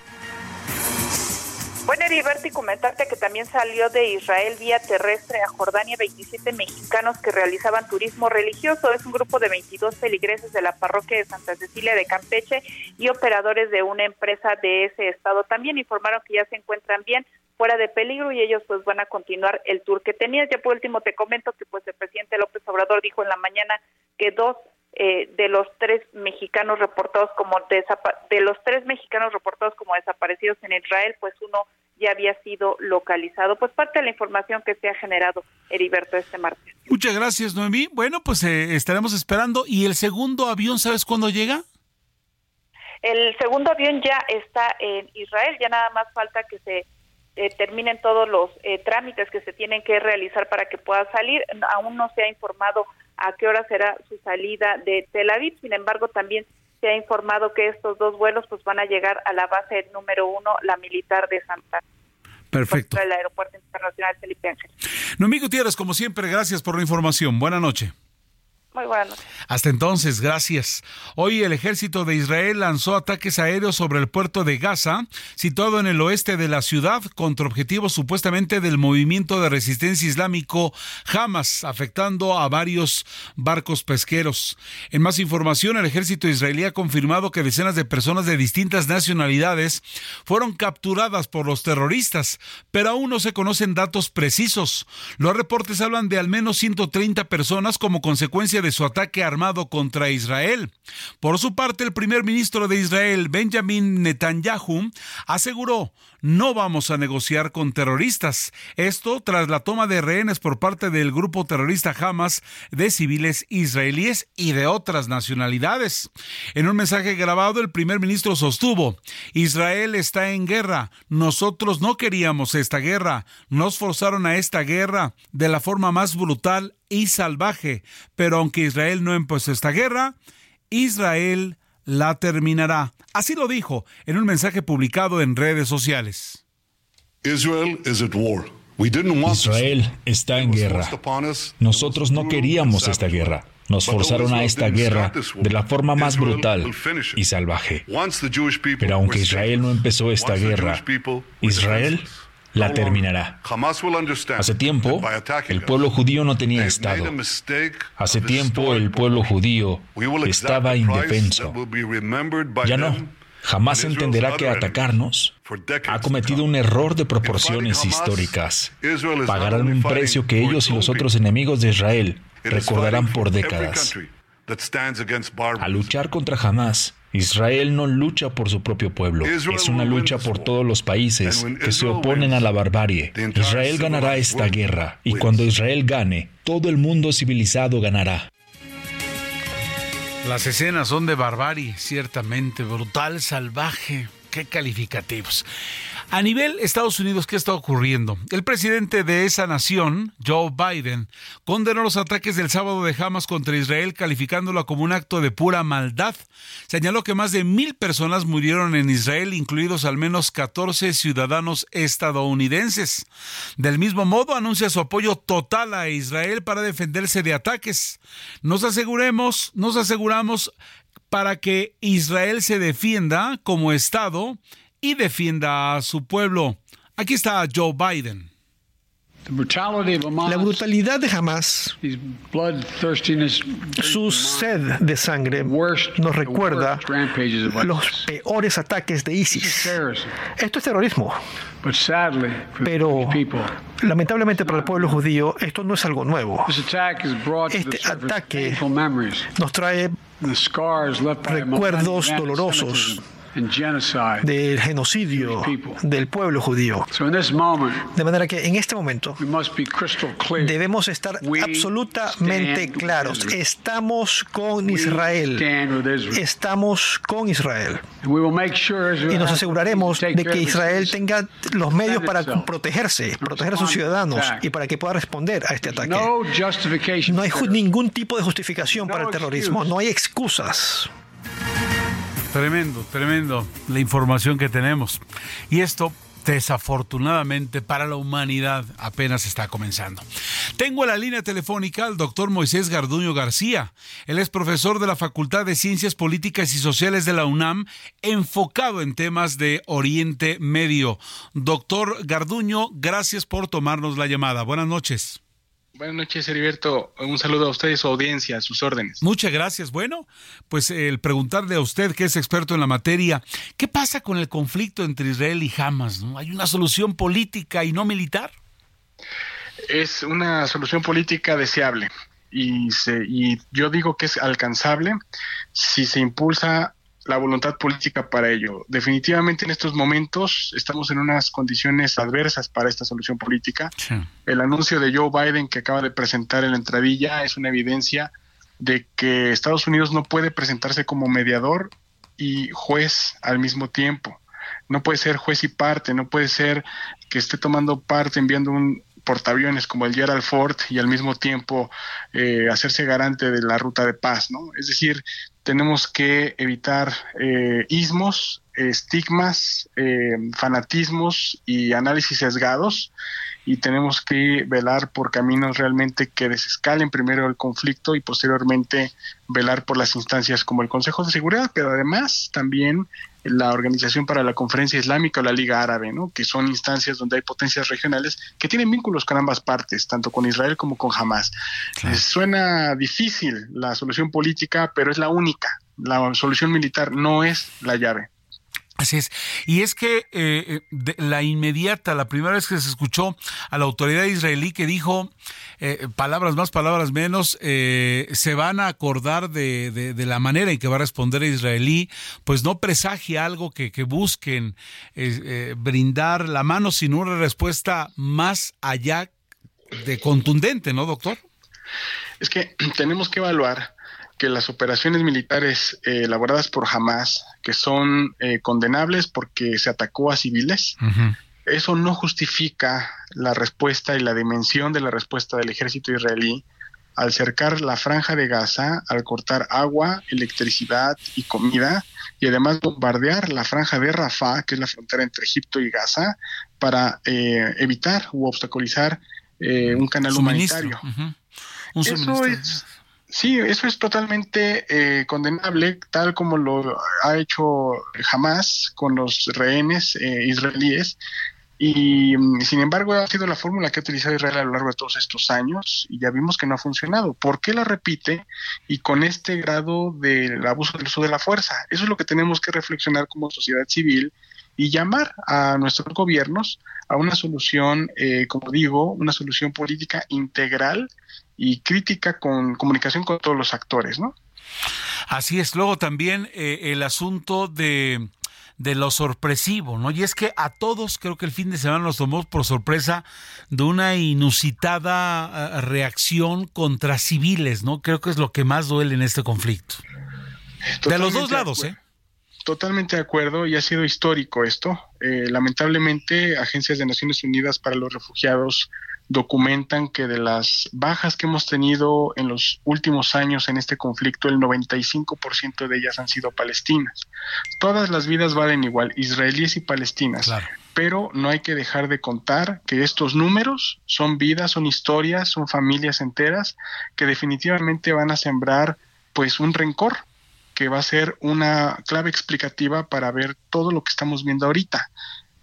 Bueno, Heriberto, y comentarte que también salió de Israel vía terrestre a Jordania 27 mexicanos que realizaban turismo religioso. Es un grupo de 22 feligreses de la parroquia de Santa Cecilia de Campeche y operadores de una empresa de ese estado. También informaron que ya se encuentran bien fuera de peligro y ellos pues van a continuar el tour que tenías. Ya por último te comento que pues el presidente López Obrador dijo en la mañana que dos eh, de los tres mexicanos reportados como de los tres mexicanos reportados como desaparecidos en Israel, pues uno ya había sido localizado. Pues parte de la información que se ha generado, Heriberto, este martes. Muchas gracias, Noemí. Bueno, pues eh, estaremos esperando. ¿Y el segundo avión, sabes cuándo llega? El segundo avión ya está en Israel, ya nada más falta que se eh, terminen todos los trámites que se tienen que realizar para que pueda salir. Aún no se ha informado a qué hora será su salida de Tel Aviv. Sin embargo, también se ha informado que estos dos vuelos pues van a llegar a la base número uno, la militar de Santa. Perfecto. El aeropuerto internacional Felipe Ángel. Noemí Gutiérrez, como siempre, gracias por la información. Buenas noches. Muy buenas noches. Hasta entonces, gracias. Hoy el ejército de Israel lanzó ataques aéreos sobre el puerto de Gaza, situado en el oeste de la ciudad, contra objetivos supuestamente del movimiento de resistencia islámico Hamas, afectando a varios barcos pesqueros. En más información, el ejército israelí ha confirmado que decenas de personas de distintas nacionalidades fueron capturadas por los terroristas, pero aún no se conocen datos precisos. Los reportes hablan de al menos 130 personas como consecuencia de su ataque armado contra Israel. Por su parte, el primer ministro de Israel, Benjamin Netanyahu, aseguró no vamos a negociar con terroristas. Esto tras la toma de rehenes por parte del grupo terrorista Hamas de civiles israelíes y de otras nacionalidades. En un mensaje grabado, el primer ministro sostuvo, Israel está en guerra. Nosotros no queríamos esta guerra. Nos forzaron a esta guerra de la forma más brutal y salvaje. Pero aunque Israel no empezó esta guerra, Israel la terminará. Así lo dijo en un mensaje publicado en redes sociales. Israel está en guerra. Nosotros no queríamos esta guerra. Nos forzaron a esta guerra de la forma más brutal y salvaje. Pero aunque Israel no empezó esta guerra, Israel la terminará. Hace tiempo, el pueblo judío no tenía Estado. Hace tiempo, el pueblo judío estaba indefenso. Ya no. Jamás entenderá que atacarnos ha cometido un error de proporciones históricas. Pagarán un precio que ellos y los otros enemigos de Israel recordarán por décadas. A luchar contra Hamas, Israel no lucha por su propio pueblo, es una lucha por todos los países que se oponen a la barbarie. Israel ganará esta guerra y cuando Israel gane, todo el mundo civilizado ganará. Las escenas son de barbarie, ciertamente, brutal, salvaje. Qué calificativos. A nivel Estados Unidos, ¿qué está ocurriendo? El presidente de esa nación, Joe Biden, condenó los ataques del sábado de Hamas contra Israel, calificándolo como un acto de pura maldad. Señaló que más de mil personas murieron en Israel, incluidos al menos 14 ciudadanos estadounidenses. Del mismo modo, anuncia su apoyo total a Israel para defenderse de ataques. Nos aseguremos, nos aseguramos para que Israel se defienda como Estado y defienda a su pueblo. Aquí está Joe Biden. La brutalidad de Hamas, su sed de sangre, nos recuerda los peores ataques de ISIS. Esto es terrorismo. Pero lamentablemente para el pueblo judío esto no es algo nuevo. Este ataque nos trae recuerdos dolorosos del genocidio del pueblo judío. De manera que en este momento debemos estar absolutamente claros. Estamos con Israel. Estamos con Israel. Y nos aseguraremos de que Israel tenga los medios para protegerse, proteger a sus ciudadanos y para que pueda responder a este ataque. No hay ningún tipo de justificación para el terrorismo. No hay excusas. Tremendo, tremendo la información que tenemos. Y esto desafortunadamente para la humanidad apenas está comenzando. Tengo en la línea telefónica al doctor Moisés Garduño García. Él es profesor de la Facultad de Ciencias Políticas y Sociales de la UNAM, enfocado en temas de Oriente Medio. Doctor Garduño, gracias por tomarnos la llamada. Buenas noches. Buenas noches, Heriberto. Un saludo a ustedes, su audiencia, a sus órdenes. Muchas gracias. Bueno, pues el preguntarle a usted, que es experto en la materia, ¿qué pasa con el conflicto entre Israel y Hamas? ¿no? ¿Hay una solución política y no militar? Es una solución política deseable y, se, y yo digo que es alcanzable si se impulsa la voluntad política para ello. Definitivamente en estos momentos estamos en unas condiciones adversas para esta solución política. El anuncio de Joe Biden que acaba de presentar en la entradilla es una evidencia de que Estados Unidos no puede presentarse como mediador y juez al mismo tiempo. No puede ser juez y parte, no puede ser que esté tomando parte enviando un portaaviones como el Gerald Ford y al mismo tiempo eh, hacerse garante de la ruta de paz, ¿no? Es decir, tenemos que evitar eh, ismos, estigmas, eh, fanatismos y análisis sesgados. Y tenemos que velar por caminos realmente que desescalen primero el conflicto y posteriormente velar por las instancias como el Consejo de Seguridad, pero además también la Organización para la Conferencia Islámica o la Liga Árabe, ¿no? que son instancias donde hay potencias regionales que tienen vínculos con ambas partes, tanto con Israel como con Hamas. suena difícil la solución política, pero es la única. La solución militar no es la llave. Así es. Y es que eh, eh, la inmediata, la primera vez que se escuchó a la autoridad israelí que dijo, eh, palabras más, palabras menos, se van a acordar de, la manera en que va a responder el israelí, pues no presagia algo que, que busquen brindar la mano, sino una respuesta más allá de contundente, ¿no, doctor? Es que tenemos que evaluar que las operaciones militares eh, elaboradas por Hamas, que son eh, condenables porque se atacó a civiles, eso no justifica la respuesta y la dimensión de la respuesta del ejército israelí al cercar la franja de Gaza, al cortar agua, electricidad y comida, y además bombardear la franja de Rafah, que es la frontera entre Egipto y Gaza, para eh, evitar u obstaculizar un canal humanitario. Eso es Sí, eso es totalmente eh, condenable, tal como lo ha hecho Hamas con los rehenes eh, israelíes. Y mm, sin embargo ha sido la fórmula que ha utilizado Israel a lo largo de todos estos años y ya vimos que no ha funcionado. ¿Por qué la repite y con este grado del abuso del uso de la fuerza? Eso es lo que tenemos que reflexionar como sociedad civil y llamar a nuestros gobiernos a una solución, eh, como digo, una solución política integral y crítica con comunicación con todos los actores, ¿no? Así es. Luego también eh, el asunto de de lo sorpresivo, ¿no? Y es que a todos creo que el fin de semana nos tomó por sorpresa de una inusitada eh, reacción contra civiles, ¿no? Creo que es lo que más duele en este conflicto. de los dos lados, ¿eh? Totalmente de acuerdo y ha sido histórico esto. Eh, lamentablemente, agencias de Naciones Unidas para los Refugiados documentan que de las bajas que hemos tenido en los últimos años en este conflicto, el 95% de ellas han sido palestinas. Todas las vidas valen igual, israelíes y palestinas. Pero no hay que dejar de contar que estos números son vidas, son historias, son familias enteras que definitivamente van a sembrar pues un rencor que va a ser una clave explicativa para ver todo lo que estamos viendo ahorita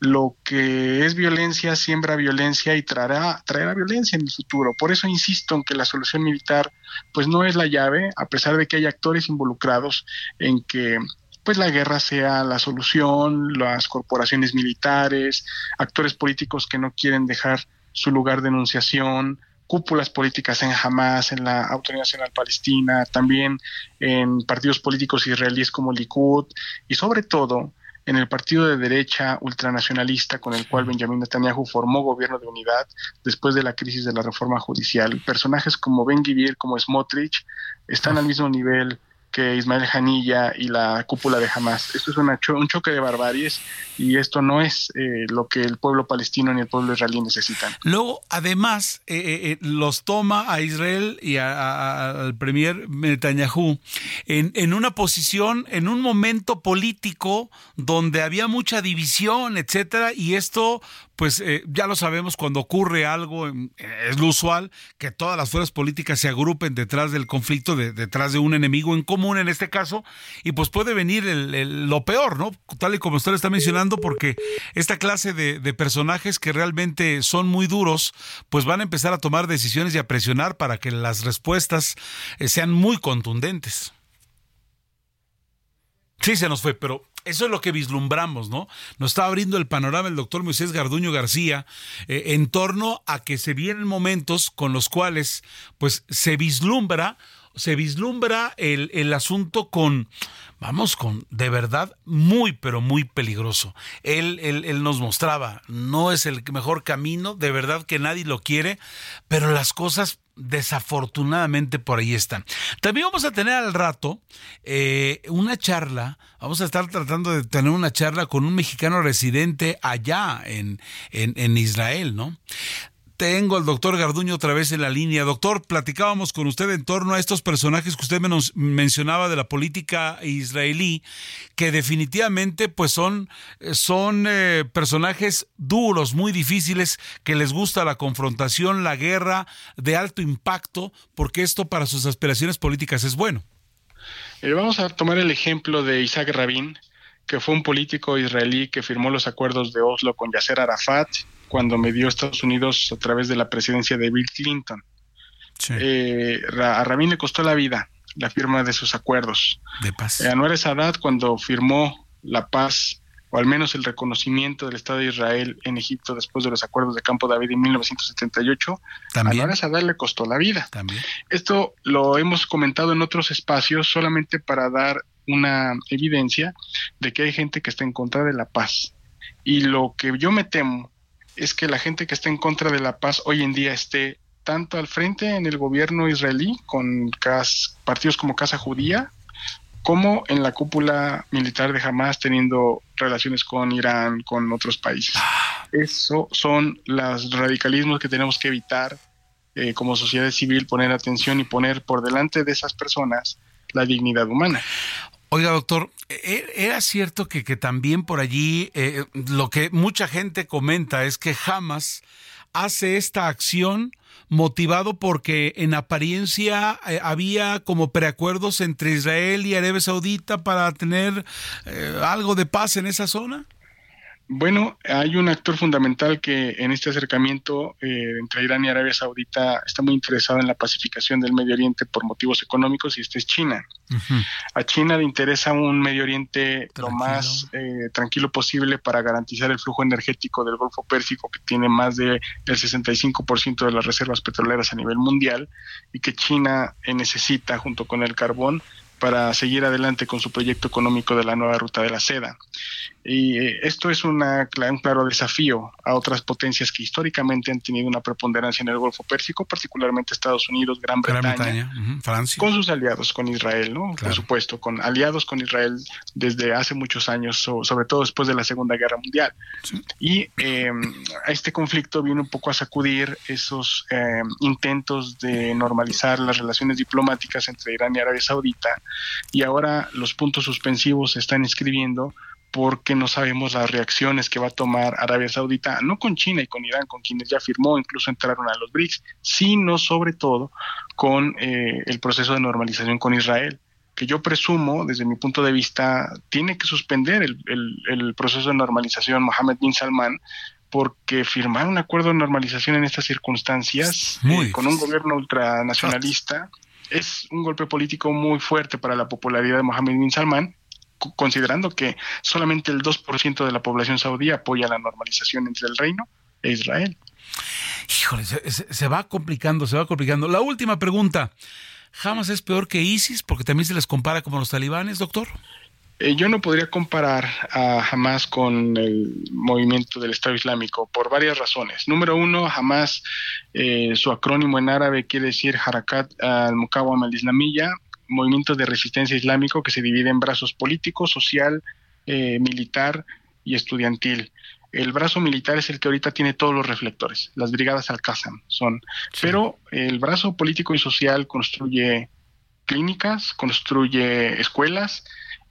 lo que es violencia siembra violencia y traerá, traerá violencia en el futuro. Por eso insisto en que la solución militar pues no es la llave, a pesar de que hay actores involucrados en que pues la guerra sea la solución, las corporaciones militares, actores políticos que no quieren dejar su lugar de enunciación, cúpulas políticas en Hamas, en la Autoridad Nacional Palestina, también en partidos políticos israelíes como Likud y sobre todo en el partido de derecha ultranacionalista con el cual Benjamin Netanyahu formó gobierno de unidad después de la crisis de la reforma judicial. Personajes como Ben Gvir, como Smotrich, están al mismo nivel que Ismael Janilla y la cúpula de Hamas. Esto es un choque de barbaries y esto no es eh, lo que el pueblo palestino ni el pueblo israelí necesitan. Luego, además, eh, eh, los toma a Israel y al premier Netanyahu en, en, una posición, en un momento político donde había mucha división, etcétera, y esto pues eh, ya lo sabemos, cuando ocurre algo, eh, es lo usual que todas las fuerzas políticas se agrupen detrás del conflicto, detrás de un enemigo en común en este caso, y pues puede venir lo peor, ¿no? Tal y como usted está mencionando, porque esta clase de, personajes que realmente son muy duros, pues van a empezar a tomar decisiones y a presionar para que las respuestas eh, sean muy contundentes. Sí, se nos fue, pero eso es lo que vislumbramos, ¿no? Nos está abriendo el panorama el doctor Moisés Garduño García eh, en torno a que se vienen momentos con los cuales, pues, se vislumbra, se vislumbra el, el asunto con, vamos, con, de verdad, muy, pero muy peligroso. Él, él, él nos mostraba, no es el mejor camino, de verdad que nadie lo quiere, pero las cosas desafortunadamente por ahí están. También vamos a tener al rato eh, una charla, vamos a estar tratando de tener una charla con un mexicano residente allá en, en, en Israel, ¿no? Tengo al doctor Garduño otra vez en la línea. Doctor, platicábamos con usted en torno a estos personajes que usted mencionaba de la política israelí, que definitivamente pues son, son eh, personajes duros, muy difíciles, que les gusta la confrontación, la guerra de alto impacto, porque esto para sus aspiraciones políticas es bueno. Vamos a tomar el ejemplo de Isaac Rabin, que fue un político israelí que firmó los acuerdos de Oslo con Yasser Arafat cuando medió Estados Unidos a través de la presidencia de Bill Clinton. Eh, a Rabin le costó la vida la firma de sus acuerdos. De paz. Eh, Anwar Sadat cuando firmó la paz o al menos el reconocimiento del Estado de Israel en Egipto después de los acuerdos de Campo David en 1978, ¿También? a Anwar Sadat le costó la vida. ¿También? Esto lo hemos comentado en otros espacios solamente para dar una evidencia de que hay gente que está en contra de la paz. Y lo que yo me temo es que la gente que está en contra de la paz hoy en día esté tanto al frente en el gobierno israelí, con partidos como Casa Judía, como en la cúpula militar de Hamas teniendo relaciones con Irán, con otros países. Eso son los radicalismos que tenemos que evitar eh, como sociedad civil, poner atención y poner por delante de esas personas la dignidad humana. Oiga, doctor, e-, ¿era cierto que, que también por allí eh, lo que mucha gente comenta es que Hamas hace esta acción motivado porque en apariencia eh, había como preacuerdos entre Israel y Arabia Saudita para tener eh, algo de paz en esa zona? Bueno, hay un actor fundamental que en este acercamiento eh, entre Irán y Arabia Saudita está muy interesado en la pacificación del Medio Oriente por motivos económicos y este es China. A China le interesa un Medio Oriente lo más eh, tranquilo posible para garantizar el flujo energético del Golfo Pérsico que tiene más del 65% de las reservas petroleras a nivel mundial y que China eh, necesita junto con el carbón para seguir adelante con su proyecto económico de la nueva ruta de la seda. Y eh, esto es una, un claro desafío a otras potencias que históricamente han tenido una preponderancia en el Golfo Pérsico, particularmente Estados Unidos, Gran Bretaña, Francia. con sus aliados, con Israel, ¿no? Por supuesto, con aliados con Israel desde hace muchos años, sobre todo después de la Segunda Guerra Mundial. Y eh, este conflicto viene un poco a sacudir esos eh, intentos de normalizar las relaciones diplomáticas entre Irán y Arabia Saudita, y ahora los puntos suspensivos se están escribiendo porque no sabemos las reacciones que va a tomar Arabia Saudita, no con China y con Irán, con quienes ya firmó, incluso entraron a los BRICS, sino sobre todo con eh, el proceso de normalización con Israel que yo presumo, desde mi punto de vista, tiene que suspender el, proceso de normalización Mohammed bin Salman, porque firmar un acuerdo de normalización en estas circunstancias, eh, con un gobierno ultranacionalista, es un golpe político muy fuerte para la popularidad de Mohammed bin Salman considerando que solamente el 2% de la población saudí apoya la normalización entre el reino e Israel. Híjole, se, va complicando, se va complicando. La última pregunta. ¿Hamas es peor que ISIS porque también se les compara como los talibanes, doctor? Eh, yo no podría comparar a Hamas con el movimiento del Estado Islámico por varias razones. Número uno, Hamas, eh, su acrónimo en árabe quiere decir Harakat al-Mukawam al-Islamiyya, movimiento de resistencia islámico que se divide en brazos político, social, eh, militar y estudiantil. El brazo militar es el que ahorita tiene todos los reflectores, las brigadas Al-Qassam son, pero el brazo político y social construye clínicas, construye escuelas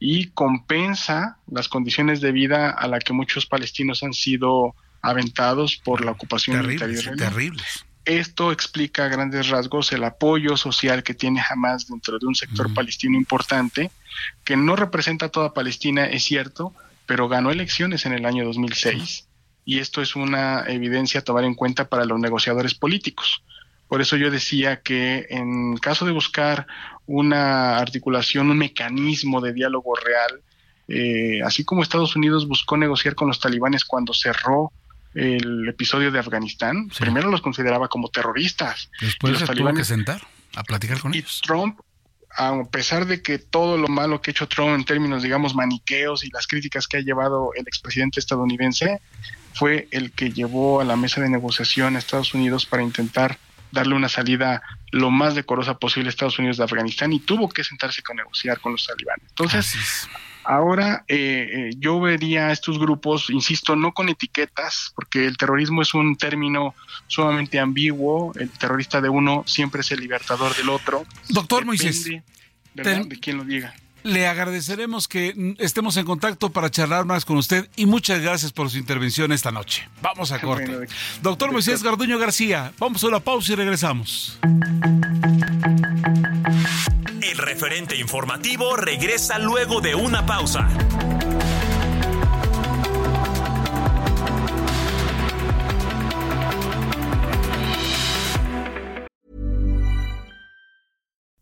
y compensa las condiciones de vida a la que muchos palestinos han sido aventados por la ocupación militar. Terribles. Esto explica a grandes rasgos el apoyo social que tiene Hamas dentro de un sector palestino importante, que no representa a toda Palestina, es cierto, pero ganó elecciones en el año 2006 y esto es una evidencia a tomar en cuenta para los negociadores políticos. Por eso yo decía que en caso de buscar una articulación, un mecanismo de diálogo real, eh, así como Estados Unidos buscó negociar con los talibanes cuando cerró el episodio de Afganistán, primero los consideraba como terroristas. Después los se talibanes, que sentar a platicar con y ellos. Trump, a pesar de que todo lo malo que ha hecho Trump en términos, digamos, maniqueos y las críticas que ha llevado el expresidente estadounidense, fue el que llevó a la mesa de negociación a Estados Unidos para intentar darle una salida lo más decorosa posible a Estados Unidos de Afganistán y tuvo que sentarse con negociar con los talibanes. Entonces, Ahora eh, eh, yo vería a estos grupos, insisto, no con etiquetas, porque el terrorismo es un término sumamente ambiguo. El terrorista de uno siempre es el libertador del otro. Doctor Moisés, de quién lo diga. Le agradeceremos que estemos en contacto para charlar más con usted y muchas gracias por su intervención esta noche. Vamos a corte. Doctor Moisés Garduño García, vamos a una pausa y regresamos. El referente informativo regresa luego de una pausa.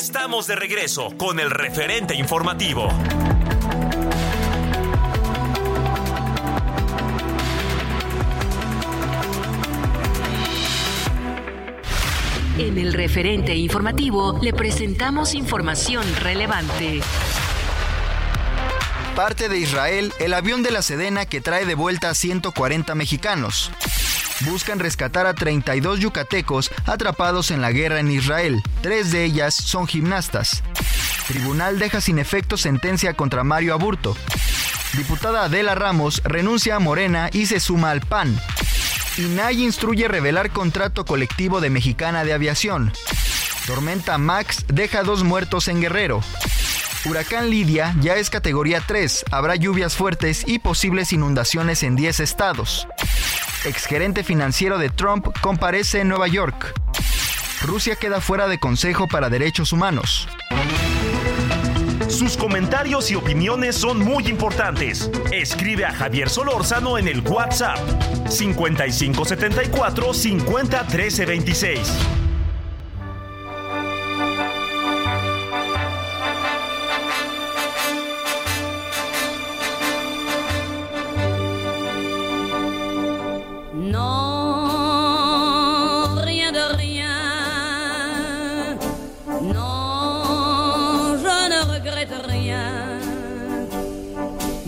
Estamos de regreso con el referente informativo. En el referente informativo le presentamos información relevante. Parte de Israel, el avión de la Sedena que trae de vuelta a 140 mexicanos. Buscan rescatar a 32 yucatecos atrapados en la guerra en Israel. Tres de ellas son gimnastas. Tribunal deja sin efecto sentencia contra Mario Aburto. Diputada Adela Ramos renuncia a Morena y se suma al PAN. INAI instruye revelar contrato colectivo de Mexicana de Aviación. Tormenta Max deja dos muertos en Guerrero. Huracán Lidia ya es categoría 3, habrá lluvias fuertes y posibles inundaciones en 10 estados. Exgerente financiero de Trump comparece en Nueva York. Rusia queda fuera de Consejo para Derechos Humanos. Sus comentarios y opiniones son muy importantes. Escribe a Javier Solórzano en el WhatsApp 5574 50 26.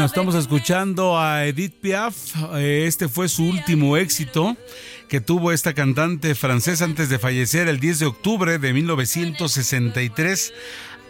Bueno, estamos escuchando a Edith Piaf. Eh, este fue su último éxito que tuvo esta cantante francesa antes de fallecer el 10 de octubre de 1963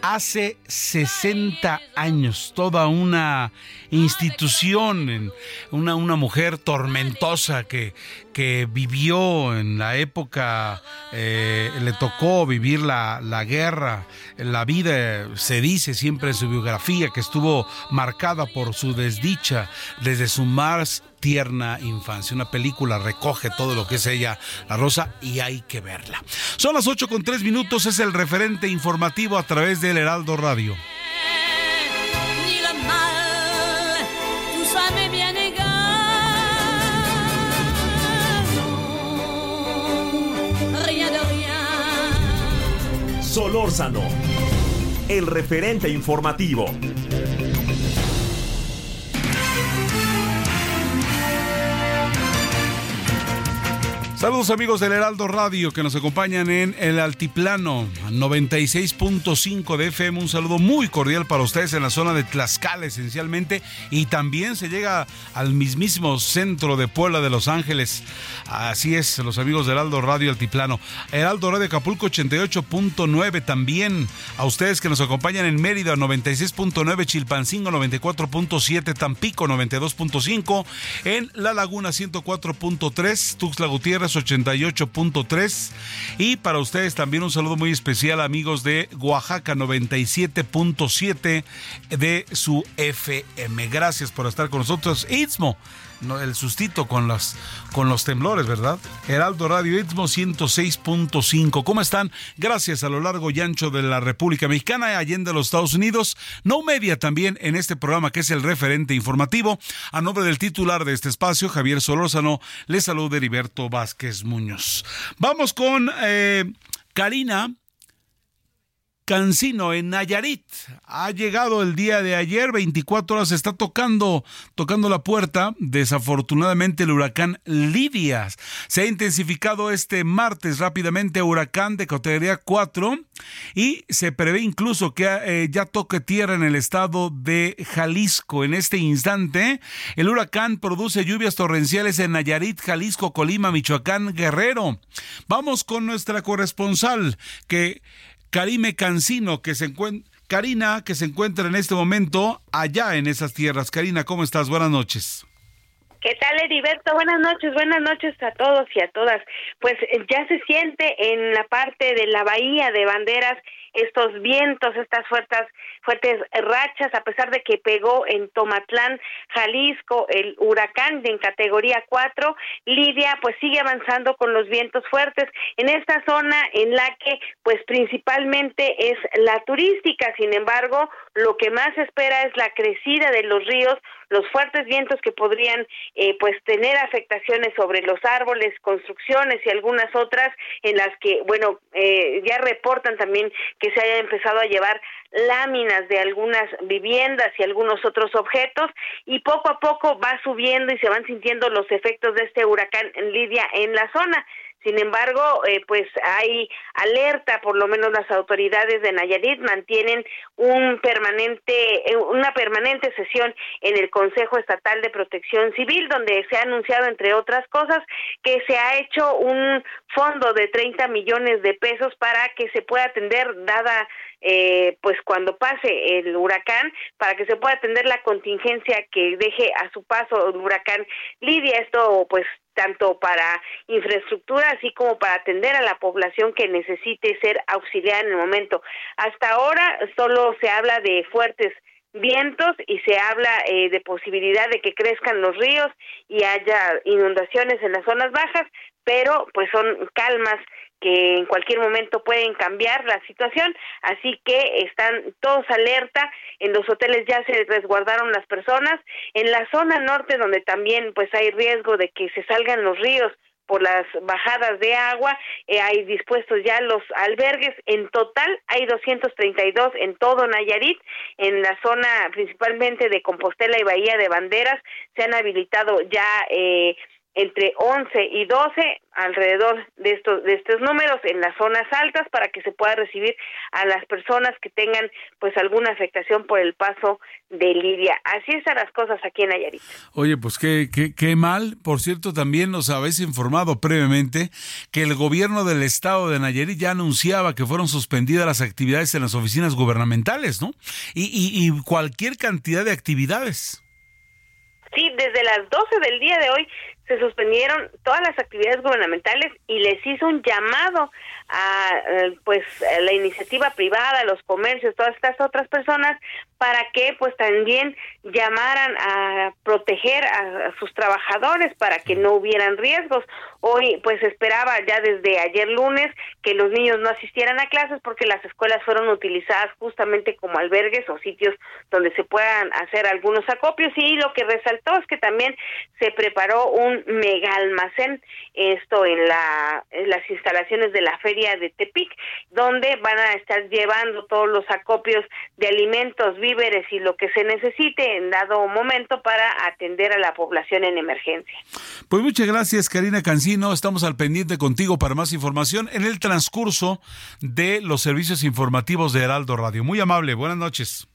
hace 60 años, toda una institución, una, una mujer tormentosa que, que vivió en la época, eh, le tocó vivir la, la, guerra, la vida, se dice siempre en su biografía, que estuvo marcada por su desdicha desde su más tierna infancia. Una película recoge todo lo que es ella, la rosa, y hay que verla. Son las 8 con 3 minutos, es el referente informativo a través del Heraldo Radio. Solórzano, el referente informativo. Saludos amigos del Heraldo Radio que nos acompañan en el Altiplano 96.5 de FM. Un saludo muy cordial para ustedes en la zona de Tlaxcala esencialmente y también se llega al mismísimo centro de Puebla de Los Ángeles. Así es, los amigos del Heraldo Radio Altiplano. Heraldo Radio Acapulco 88.9 también. A ustedes que nos acompañan en Mérida 96.9, Chilpancingo 94.7, Tampico 92.5, en La Laguna 104.3, Tuxtla Gutiérrez 88.3 y para ustedes también un saludo muy especial amigos de Oaxaca 97.7 de su FM. Gracias por estar con nosotros. Istmo el sustito con los, con los temblores, ¿verdad? Heraldo Radio Istmo 106.5. ¿Cómo están? Gracias a lo largo y ancho de la República Mexicana, allende los Estados Unidos. No Media también en este programa que es el referente informativo. A nombre del titular de este espacio, Javier Solórzano, le saluda Heriberto Vázquez Muñoz. Vamos con eh, Karina Cancino en Nayarit. Ha llegado el día de ayer, 24 horas, está tocando, tocando la puerta. Desafortunadamente el huracán Lidia se ha intensificado este martes rápidamente, huracán de categoría 4 y se prevé incluso que eh, ya toque tierra en el estado de Jalisco. En este instante, el huracán produce lluvias torrenciales en Nayarit, Jalisco, Colima, Michoacán, Guerrero. Vamos con nuestra corresponsal que Karime Cancino, que se encuentra, Karina, que se encuentra en este momento allá en esas tierras. Karina, ¿cómo estás? Buenas noches. ¿Qué tal, Heriberto? Buenas noches, buenas noches a todos y a todas. Pues eh, ya se siente en la parte de la bahía de Banderas estos vientos, estas fuertes, fuertes rachas, a pesar de que pegó en Tomatlán, Jalisco, el huracán en categoría 4, Lidia pues sigue avanzando con los vientos fuertes en esta zona en la que pues principalmente es la turística, sin embargo, lo que más se espera es la crecida de los ríos, los fuertes vientos que podrían eh, pues tener afectaciones sobre los árboles, construcciones y algunas otras en las que bueno eh, ya reportan también que se haya empezado a llevar láminas de algunas viviendas y algunos otros objetos y poco a poco va subiendo y se van sintiendo los efectos de este huracán Lidia en la zona. Sin embargo, eh, pues hay alerta, por lo menos las autoridades de Nayarit mantienen un permanente, eh, una permanente sesión en el Consejo Estatal de Protección Civil, donde se ha anunciado, entre otras cosas, que se ha hecho un fondo de 30 millones de pesos para que se pueda atender, dada eh, pues cuando pase el huracán para que se pueda atender la contingencia que deje a su paso el huracán Lidia. Esto pues tanto para infraestructura así como para atender a la población que necesite ser auxiliada en el momento. Hasta ahora solo se habla de fuertes vientos y se habla eh, de posibilidad de que crezcan los ríos y haya inundaciones en las zonas bajas, pero pues son calmas que en cualquier momento pueden cambiar la situación, así que están todos alerta, en los hoteles ya se resguardaron las personas, en la zona norte donde también pues hay riesgo de que se salgan los ríos por las bajadas de agua, eh, hay dispuestos ya los albergues, en total hay 232 en todo Nayarit, en la zona principalmente de Compostela y Bahía de Banderas, se han habilitado ya eh, entre 11 y 12 alrededor de estos de estos números en las zonas altas para que se pueda recibir a las personas que tengan pues alguna afectación por el paso de Lidia. Así están las cosas aquí en Nayarit. Oye, pues qué, qué, qué mal. Por cierto, también nos habéis informado previamente que el gobierno del estado de Nayarit ya anunciaba que fueron suspendidas las actividades en las oficinas gubernamentales, ¿no? Y, y, y cualquier cantidad de actividades. Sí, desde las 12 del día de hoy se suspendieron todas las actividades gubernamentales y les hizo un llamado a eh, pues la iniciativa privada, los comercios, todas estas otras personas para que pues también llamaran a proteger a, sus trabajadores para que no hubieran riesgos. Hoy pues esperaba ya desde ayer lunes que los niños no asistieran a clases porque las escuelas fueron utilizadas justamente como albergues o sitios donde se puedan hacer algunos acopios y lo que resaltó es que también se preparó un mega almacén esto en, la, en las instalaciones de la feria de Tepic donde van a estar llevando todos los acopios de alimentos, víveres y lo que se necesite en dado momento para atender a la población en emergencia. Pues muchas gracias Karina Cancino, estamos al pendiente contigo para más información en el transcurso de los servicios informativos de Heraldo Radio. Muy amable, buenas noches.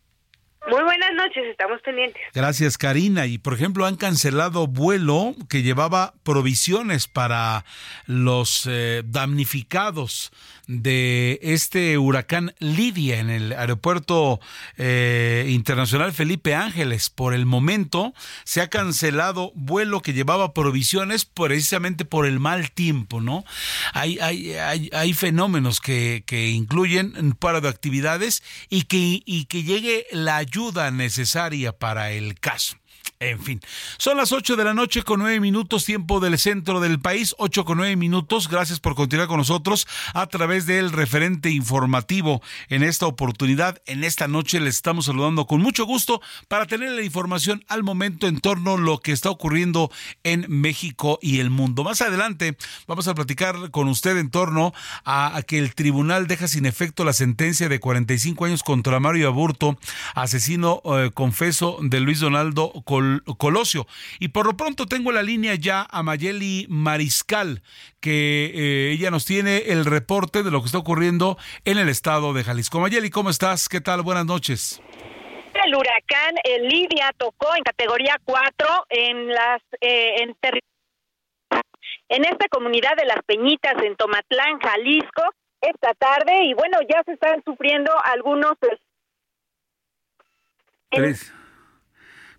Muy buenas noches, estamos pendientes. Gracias, Karina. Y por ejemplo, han cancelado vuelo que llevaba provisiones para los eh, damnificados de este huracán Lidia en el aeropuerto eh, internacional Felipe Ángeles. Por el momento se ha cancelado vuelo que llevaba provisiones precisamente por el mal tiempo, ¿no? Hay, hay, hay, fenómenos que, que incluyen paro de actividades y que, y que llegue la ayuda necesaria para el caso. En fin, son las 8 de la noche con 9 minutos, tiempo del centro del país, 8 con 9 minutos. Gracias por continuar con nosotros a través del referente informativo en esta oportunidad. En esta noche les estamos saludando con mucho gusto para tener la información al momento en torno a lo que está ocurriendo en México y el mundo. Más adelante vamos a platicar con usted en torno a, que el tribunal deja sin efecto la sentencia de 45 años contra Mario Aburto, asesino eh, confeso de Luis Donaldo Col Colosio. Y por lo pronto tengo la línea ya a Mayeli Mariscal, que eh, ella nos tiene el reporte de lo que está ocurriendo en el estado de Jalisco. Mayeli, ¿cómo estás? ¿Qué tal? Buenas noches. El huracán Lidia tocó en categoría 4 en las eh, en, en esta comunidad de las Peñitas en Tomatlán, Jalisco, esta tarde y bueno, ya se están sufriendo algunos Tres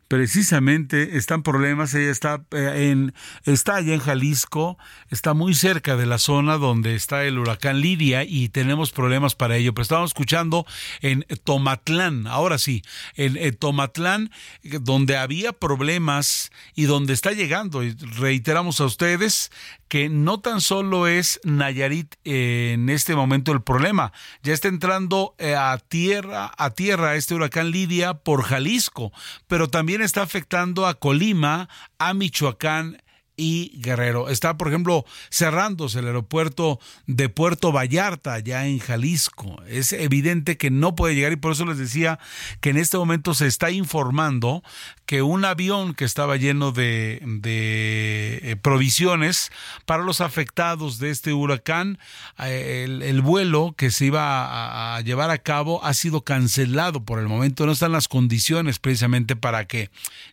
precisamente están problemas. Ella está eh, en está allá en Jalisco, está muy cerca de la zona donde está el huracán Lidia y tenemos problemas para ello. Pero estamos escuchando en Tomatlán, ahora sí, en, Tomatlán, donde había problemas y donde está llegando. Y reiteramos a ustedes que no tan solo es Nayarit en este momento el problema, ya está entrando eh, a tierra, a tierra este huracán Lidia por Jalisco, pero también está afectando a Colima, a Michoacán y Guerrero. Está, por ejemplo, cerrándose el aeropuerto de Puerto Vallarta, ya en Jalisco. Es evidente que no puede llegar y por eso les decía que en este momento se está informando que un avión que estaba lleno de, eh, provisiones para los afectados de este huracán, eh, el, vuelo que se iba a, llevar a cabo ha sido cancelado por el momento. No están las condiciones precisamente para que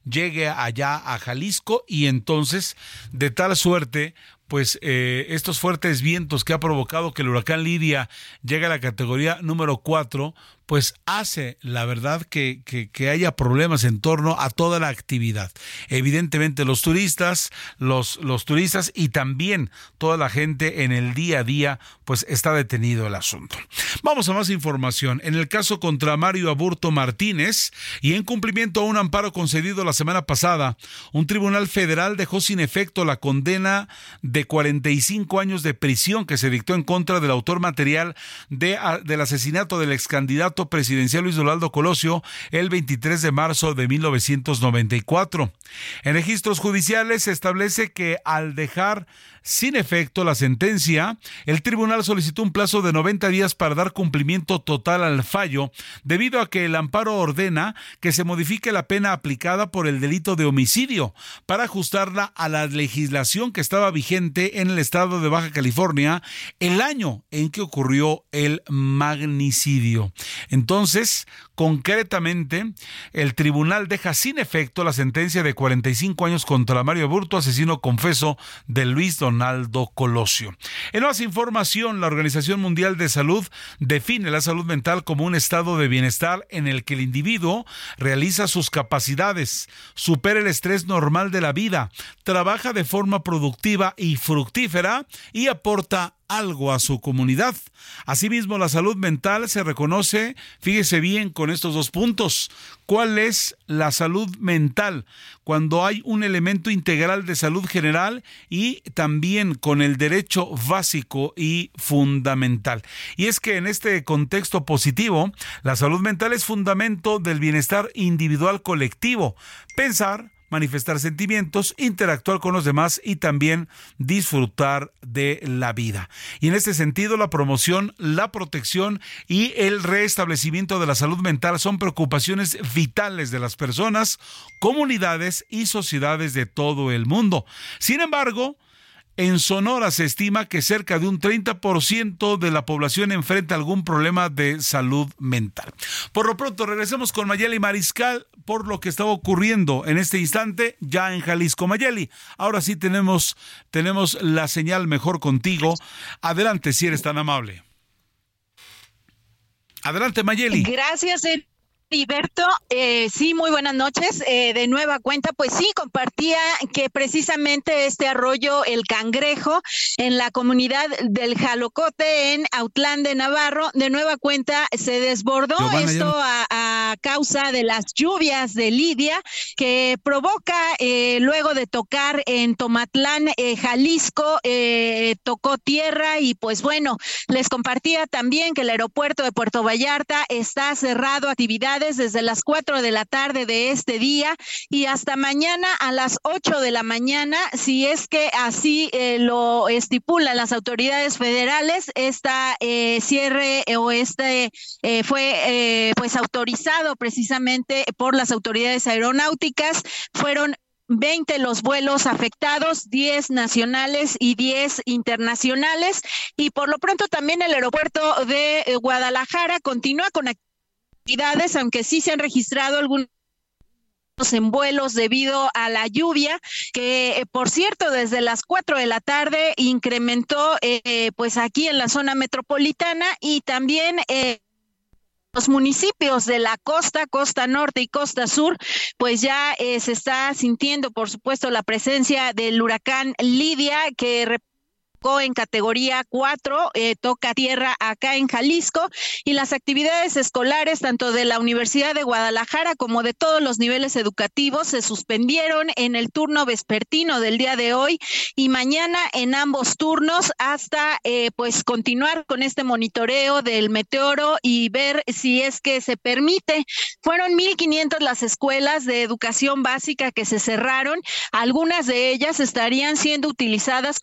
llegue allá a Jalisco y entonces de tal suerte pues eh, estos fuertes vientos que ha provocado que el huracán Lidia llegue a la categoría número 4, pues hace la verdad que, que, haya problemas en torno a toda la actividad. Evidentemente los turistas, los, los turistas y también toda la gente en el día a día, pues está detenido el asunto. Vamos a más información. En el caso contra Mario Aburto Martínez y en cumplimiento a un amparo concedido la semana pasada, un tribunal federal dejó sin efecto la condena de 45 años de prisión que se dictó en contra del autor material de, del asesinato del ex candidato presidencial Luis Donaldo Colosio el 23 de marzo de 1994. En registros judiciales se establece que al dejar sin efecto la sentencia, el tribunal solicitó un plazo de 90 días para dar cumplimiento total al fallo, debido a que el amparo ordena que se modifique la pena aplicada por el delito de homicidio para ajustarla a la legislación que estaba vigente en el estado de Baja California el año en que ocurrió el magnicidio. Entonces, concretamente, el tribunal deja sin efecto la sentencia de 45 años contra Mario Burto, asesino confeso de Luis Donaldo Colosio. En más información, la Organización Mundial de Salud define la salud mental como un estado de bienestar en el que el individuo realiza sus capacidades, supera el estrés normal de la vida, trabaja de forma productiva y fructífera y aporta algo a su comunidad. Asimismo, la salud mental se reconoce, fíjese bien con estos dos puntos. ¿Cuál es la salud mental? Cuando hay un elemento integral de salud general y también con el derecho básico y fundamental. Y es que en este contexto positivo, la salud mental es fundamento del bienestar individual colectivo. Pensar, manifestar sentimientos, interactuar con los demás y también disfrutar de la vida. Y en este sentido, la promoción, la protección y el restablecimiento de la salud mental son preocupaciones vitales de las personas, comunidades y sociedades de todo el mundo. Sin embargo, en Sonora se estima que cerca de un 30% de la población enfrenta algún problema de salud mental. Por lo pronto, regresemos con Mayeli Mariscal por lo que está ocurriendo en este instante ya en Jalisco. Mayeli, ahora sí tenemos, tenemos la señal mejor contigo. Adelante, si eres tan amable. Adelante, Mayeli. Gracias, Heriberto, eh, sí, muy buenas noches. Eh, de nueva cuenta, pues sí, compartía que precisamente este arroyo, el Cangrejo, en la comunidad del Jalocote, en Autlán de Navarro, de nueva cuenta se desbordó esto a, causa de las lluvias de Lidia, que provoca, eh, luego de tocar en Tomatlán, eh, Jalisco, eh, tocó tierra y pues bueno, les compartía también que el aeropuerto de Puerto Vallarta está cerrado actividades desde las 4 de la tarde de este día y hasta mañana a las 8 de la mañana, si es que así eh, lo estipulan las autoridades federales, esta eh, cierre o este eh, fue pues autorizado precisamente por las autoridades aeronáuticas. Fueron 20 los vuelos afectados, 10 nacionales y 10 internacionales. Y por lo pronto también el aeropuerto de Guadalajara continúa con aunque sí se han registrado algunos en vuelos debido a la lluvia, que eh, por cierto desde las 4 de la tarde incrementó eh, pues aquí en la zona metropolitana y también eh, los municipios de la costa, costa norte y costa sur, pues ya se está sintiendo, por supuesto, la presencia del huracán Lidia, que en categoría 4, eh, toca tierra acá en Jalisco y las actividades escolares tanto de la Universidad de Guadalajara como de todos los niveles educativos se suspendieron en el turno vespertino del día de hoy y mañana en ambos turnos hasta eh, pues continuar con este monitoreo del meteoro y ver si es que se permite. Fueron 1.500 las escuelas de educación básica que se cerraron, algunas de ellas estarían siendo utilizadas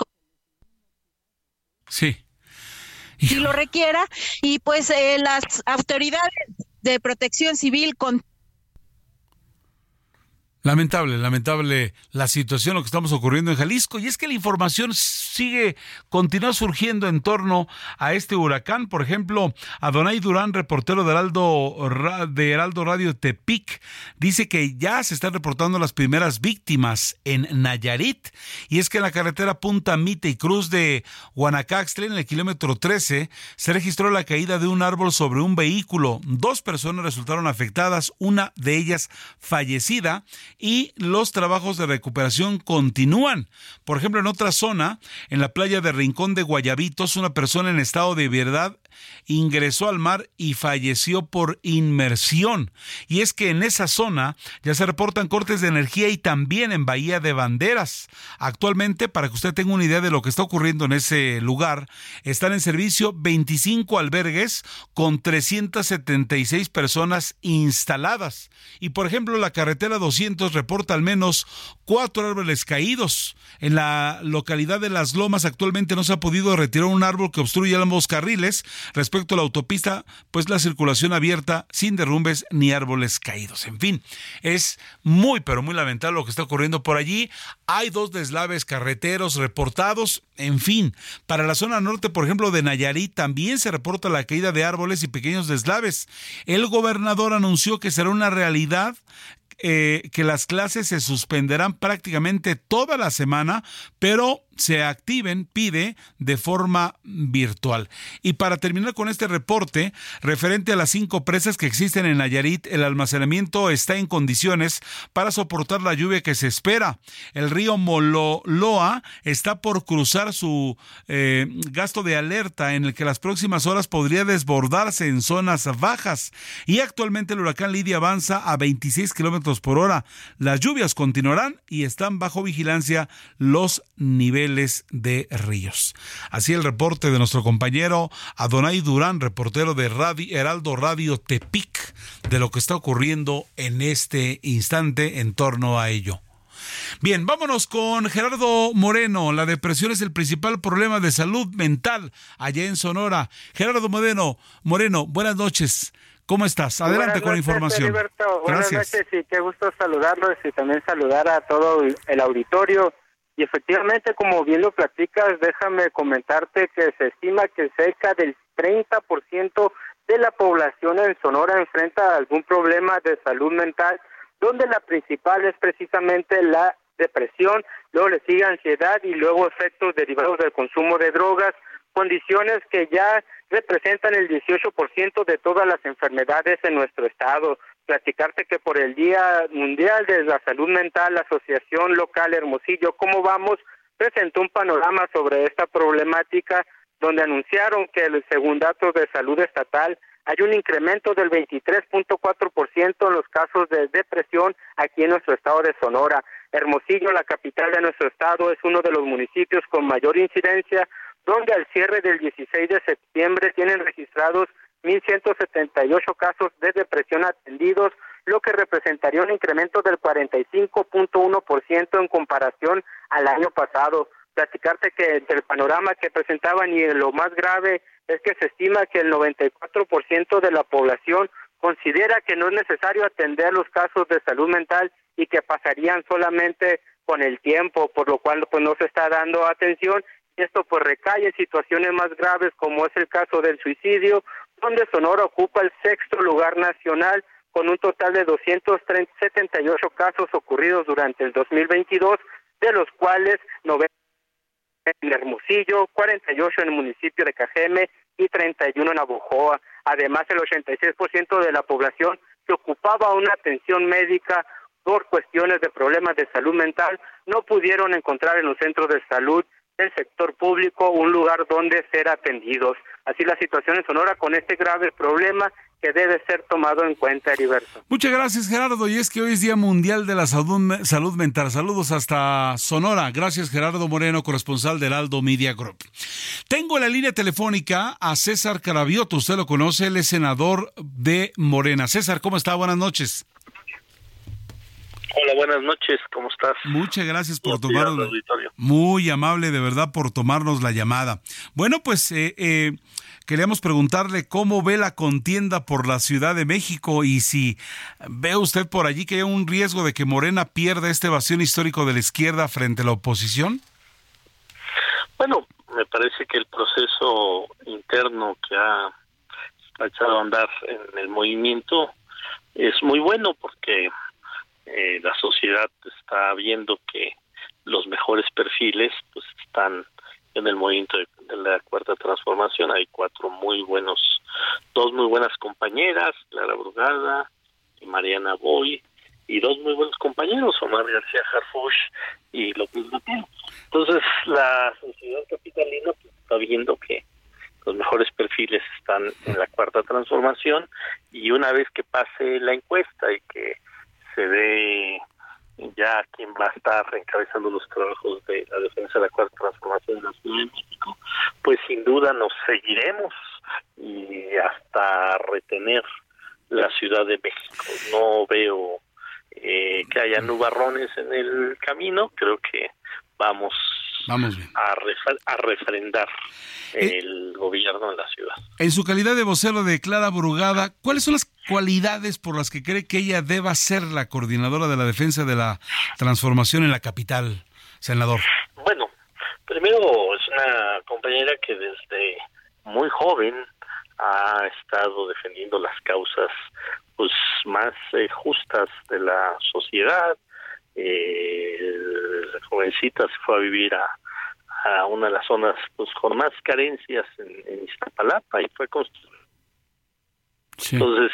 Sí. Si lo requiera, y pues eh, las autoridades de protección civil con Lamentable, lamentable la situación, lo que estamos ocurriendo en Jalisco. Y es que la información sigue, continúa surgiendo en torno a este huracán. Por ejemplo, Adonai Durán, reportero de Heraldo, de Heraldo Radio Tepic, dice que ya se están reportando las primeras víctimas en Nayarit. Y es que en la carretera Punta Mite y Cruz de Guanacaxtle, en el kilómetro 13, se registró la caída de un árbol sobre un vehículo. Dos personas resultaron afectadas, una de ellas fallecida y los trabajos de recuperación continúan. Por ejemplo, en otra zona, en la playa de Rincón de Guayabitos, una persona en estado de verdad ingresó al mar y falleció por inmersión. Y es que en esa zona ya se reportan cortes de energía y también en Bahía de Banderas. Actualmente, para que usted tenga una idea de lo que está ocurriendo en ese lugar, están en servicio 25 albergues con 376 personas instaladas. Y por ejemplo, la carretera 200 reporta al menos cuatro árboles caídos. En la localidad de Las Lomas actualmente no se ha podido retirar un árbol que obstruye ambos carriles Respecto a la autopista, pues la circulación abierta sin derrumbes ni árboles caídos. En fin, es muy, pero muy lamentable lo que está ocurriendo por allí. Hay dos deslaves carreteros reportados. En fin, para la zona norte, por ejemplo, de Nayarit, también se reporta la caída de árboles y pequeños deslaves. El gobernador anunció que será una realidad eh, que las clases se suspenderán prácticamente toda la semana, pero se activen, pide, de forma virtual. Y para terminar con este reporte, referente a las cinco presas que existen en Nayarit, el almacenamiento está en condiciones para soportar la lluvia que se espera. El río Mololoa está por cruzar su eh, gasto de alerta en el que las próximas horas podría desbordarse en zonas bajas. Y actualmente el huracán Lidia avanza a 26 kilómetros por hora. Las lluvias continuarán y están bajo vigilancia los niveles de ríos. Así el reporte de nuestro compañero Adonai Durán, reportero de Radio, Heraldo Radio Tepic, de lo que está ocurriendo en este instante en torno a ello. Bien, vámonos con Gerardo Moreno. La depresión es el principal problema de salud mental allá en Sonora. Gerardo Moreno, Moreno, buenas noches. ¿Cómo estás? Adelante con la información. Buenas noches y qué gusto saludarlos y también saludar a todo el auditorio y efectivamente, como bien lo platicas, déjame comentarte que se estima que cerca del 30% de la población en Sonora enfrenta algún problema de salud mental, donde la principal es precisamente la depresión, luego le sigue ansiedad y luego efectos derivados del consumo de drogas, condiciones que ya representan el 18% de todas las enfermedades en nuestro estado platicarte que por el Día Mundial de la Salud Mental, la Asociación Local Hermosillo, ¿cómo vamos? presentó un panorama sobre esta problemática donde anunciaron que según datos de salud estatal hay un incremento del 23.4% en los casos de depresión aquí en nuestro estado de Sonora. Hermosillo, la capital de nuestro estado, es uno de los municipios con mayor incidencia, donde al cierre del 16 de septiembre tienen registrados 1.178 casos de depresión atendidos, lo que representaría un incremento del 45.1% en comparación al año pasado. Platicarte que entre el panorama que presentaban y lo más grave es que se estima que el 94% de la población considera que no es necesario atender los casos de salud mental y que pasarían solamente con el tiempo, por lo cual pues no se está dando atención y esto pues recae en situaciones más graves como es el caso del suicidio donde Sonora ocupa el sexto lugar nacional con un total de 278 casos ocurridos durante el 2022, de los cuales 90 en Hermosillo, 48 en el municipio de Cajeme y 31 en Abojoa. Además, el 86% de la población que ocupaba una atención médica por cuestiones de problemas de salud mental no pudieron encontrar en los centros de salud del sector público un lugar donde ser atendidos. Así la situación en Sonora con este grave problema que debe ser tomado en cuenta, Heriberto. Muchas gracias, Gerardo. Y es que hoy es Día Mundial de la Salud, salud Mental. Saludos hasta Sonora. Gracias, Gerardo Moreno, corresponsal del Aldo Media Group. Tengo en la línea telefónica a César Carabioto. Usted lo conoce, él es senador de Morena. César, ¿cómo está? Buenas noches. Hola, buenas noches, ¿cómo estás? Muchas gracias por tomarnos. Muy amable, de verdad, por tomarnos la llamada. Bueno, pues eh, eh, queríamos preguntarle cómo ve la contienda por la Ciudad de México y si ve usted por allí que hay un riesgo de que Morena pierda este evasión histórico de la izquierda frente a la oposición. Bueno, me parece que el proceso interno que ha echado a andar en el movimiento es muy bueno porque eh, la sociedad está viendo que los mejores perfiles pues están en el movimiento de, la cuarta transformación. Hay cuatro muy buenos dos muy buenas compañeras Clara Brugada y Mariana Boy y dos muy buenos compañeros Omar García Harfush y López Mateo entonces la sociedad capitalina pues, está viendo que los mejores perfiles están en la cuarta transformación y una vez que pase la encuesta y que se ve ya quien va a estar encabezando los trabajos de la defensa de la cuarta transformación de la Ciudad de México, pues sin duda nos seguiremos y hasta retener la Ciudad de México. No veo eh, que haya nubarrones en el camino, creo que vamos Vamos bien. A, refrendar eh, el gobierno en la ciudad. En su calidad de vocero de Clara Brugada, ¿cuáles son las cualidades por las que cree que ella deba ser la coordinadora de la defensa de la transformación en la capital, senador? Bueno, primero es una compañera que desde muy joven ha estado defendiendo las causas pues más eh, justas de la sociedad. Eh, la jovencita se fue a vivir a, a una de las zonas pues con más carencias en, en Iztapalapa y fue construida entonces,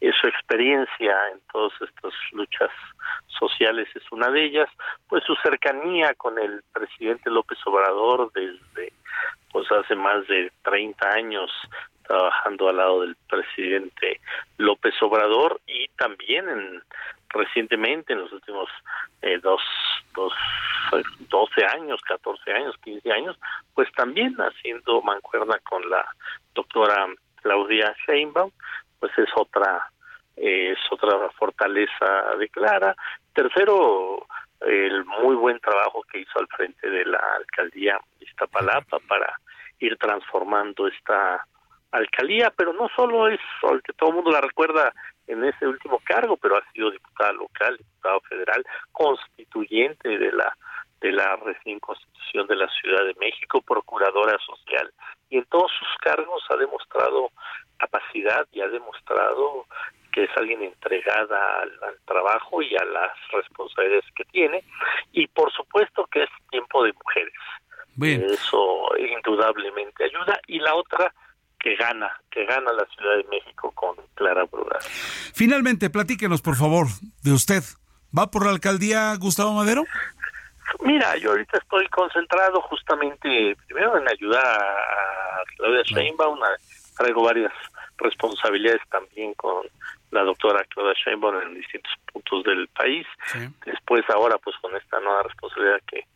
eh, su experiencia en todas estas luchas sociales es una de ellas, pues su cercanía con el presidente López Obrador desde pues hace más de 30 años trabajando al lado del presidente López Obrador y también en, recientemente en los últimos eh, dos, dos, 12 años, 14 años, 15 años, pues también haciendo mancuerna con la doctora Claudia Sheinbaum, pues es otra es otra fortaleza de Clara. Tercero, el muy buen trabajo que hizo al frente de la alcaldía Iztapalapa para ir transformando esta alcaldía, pero no solo es que todo el mundo la recuerda en ese último cargo, pero ha sido diputada local, diputado federal, constituyente de la de la recién constitución de la Ciudad de México, procuradora social, y en todos sus cargos ha demostrado capacidad y ha demostrado que es alguien entregada al, trabajo y a las responsabilidades que tiene, y por supuesto que es tiempo de mujeres. Eso indudablemente ayuda, y la otra que gana, que gana la Ciudad de México con Clara Brugada. Finalmente, platíquenos, por favor, de usted. ¿Va por la alcaldía Gustavo Madero? Mira, yo ahorita estoy concentrado justamente primero en ayudar a Claudia Sheinbaum, traigo varias responsabilidades también con la doctora Claudia Sheinbaum en distintos puntos del país. Después ahora pues con esta nueva responsabilidad que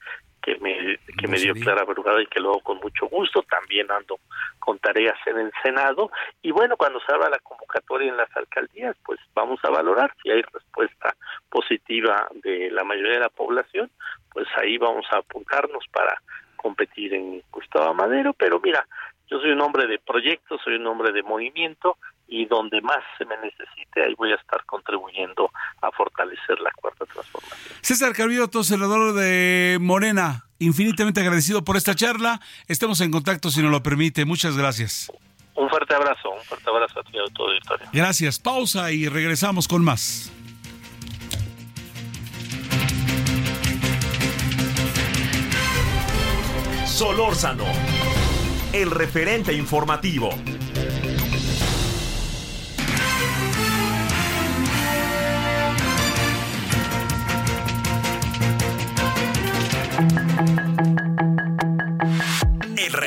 que me, que me dio Clara Brugada y que luego con mucho gusto también ando con tareas en el Senado. Y bueno cuando se abra la convocatoria en las alcaldías pues vamos a valorar. Si hay respuesta positiva de la mayoría de la población pues ahí vamos a apuntarnos para competir en Gustavo Madero. Pero mira yo soy un hombre de proyectos soy un hombre de movimiento y donde más se me necesite, ahí voy a estar contribuyendo a fortalecer la cuarta transformación. César Carvioto, senador de Morena, infinitamente agradecido por esta charla. Estemos en contacto si nos lo permite. Muchas gracias. Un fuerte abrazo, un fuerte abrazo a ti y a todo historia. Gracias. Pausa y regresamos con más. Solórzano, el referente informativo.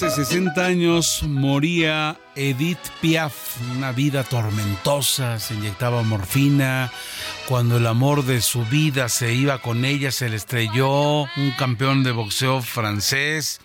Hace 60 años moría Edith Piaf, una vida tormentosa, se inyectaba morfina, cuando el amor de su vida se iba con ella, se le estrelló un campeón de boxeo francés,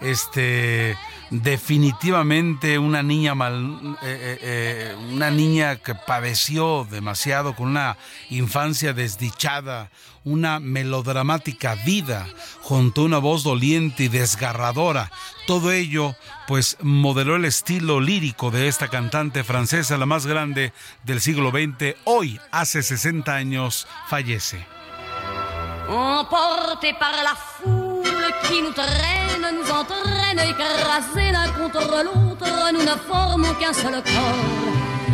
este definitivamente una niña mal, eh, eh, eh, una niña que padeció demasiado con una infancia desdichada, una melodramática vida junto a una voz doliente y desgarradora. Todo ello, pues, modeló el estilo lírico de esta cantante francesa, la más grande del siglo XX. Hoy, hace 60 años, fallece. Par la l'un l'autre, qu'un.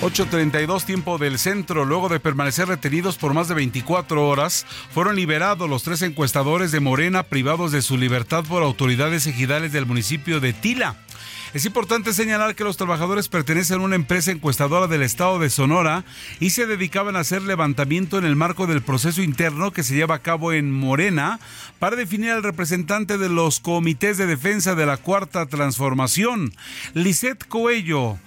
8.32 tiempo del centro. Luego de permanecer retenidos por más de 24 horas, fueron liberados los tres encuestadores de Morena privados de su libertad por autoridades ejidales del municipio de Tila. Es importante señalar que los trabajadores pertenecen a una empresa encuestadora del estado de Sonora y se dedicaban a hacer levantamiento en el marco del proceso interno que se lleva a cabo en Morena para definir al representante de los comités de defensa de la Cuarta Transformación, Lisette Coello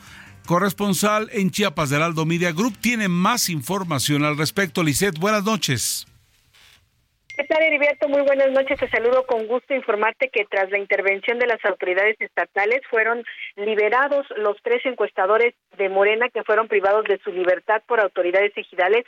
corresponsal en Chiapas del Aldo Media Group, tiene más información al respecto. Lisette, buenas noches. ¿Qué tal, Heriberto? Muy buenas noches. Te saludo con gusto informarte que tras la intervención de las autoridades estatales fueron liberados los tres encuestadores de Morena que fueron privados de su libertad por autoridades ejidales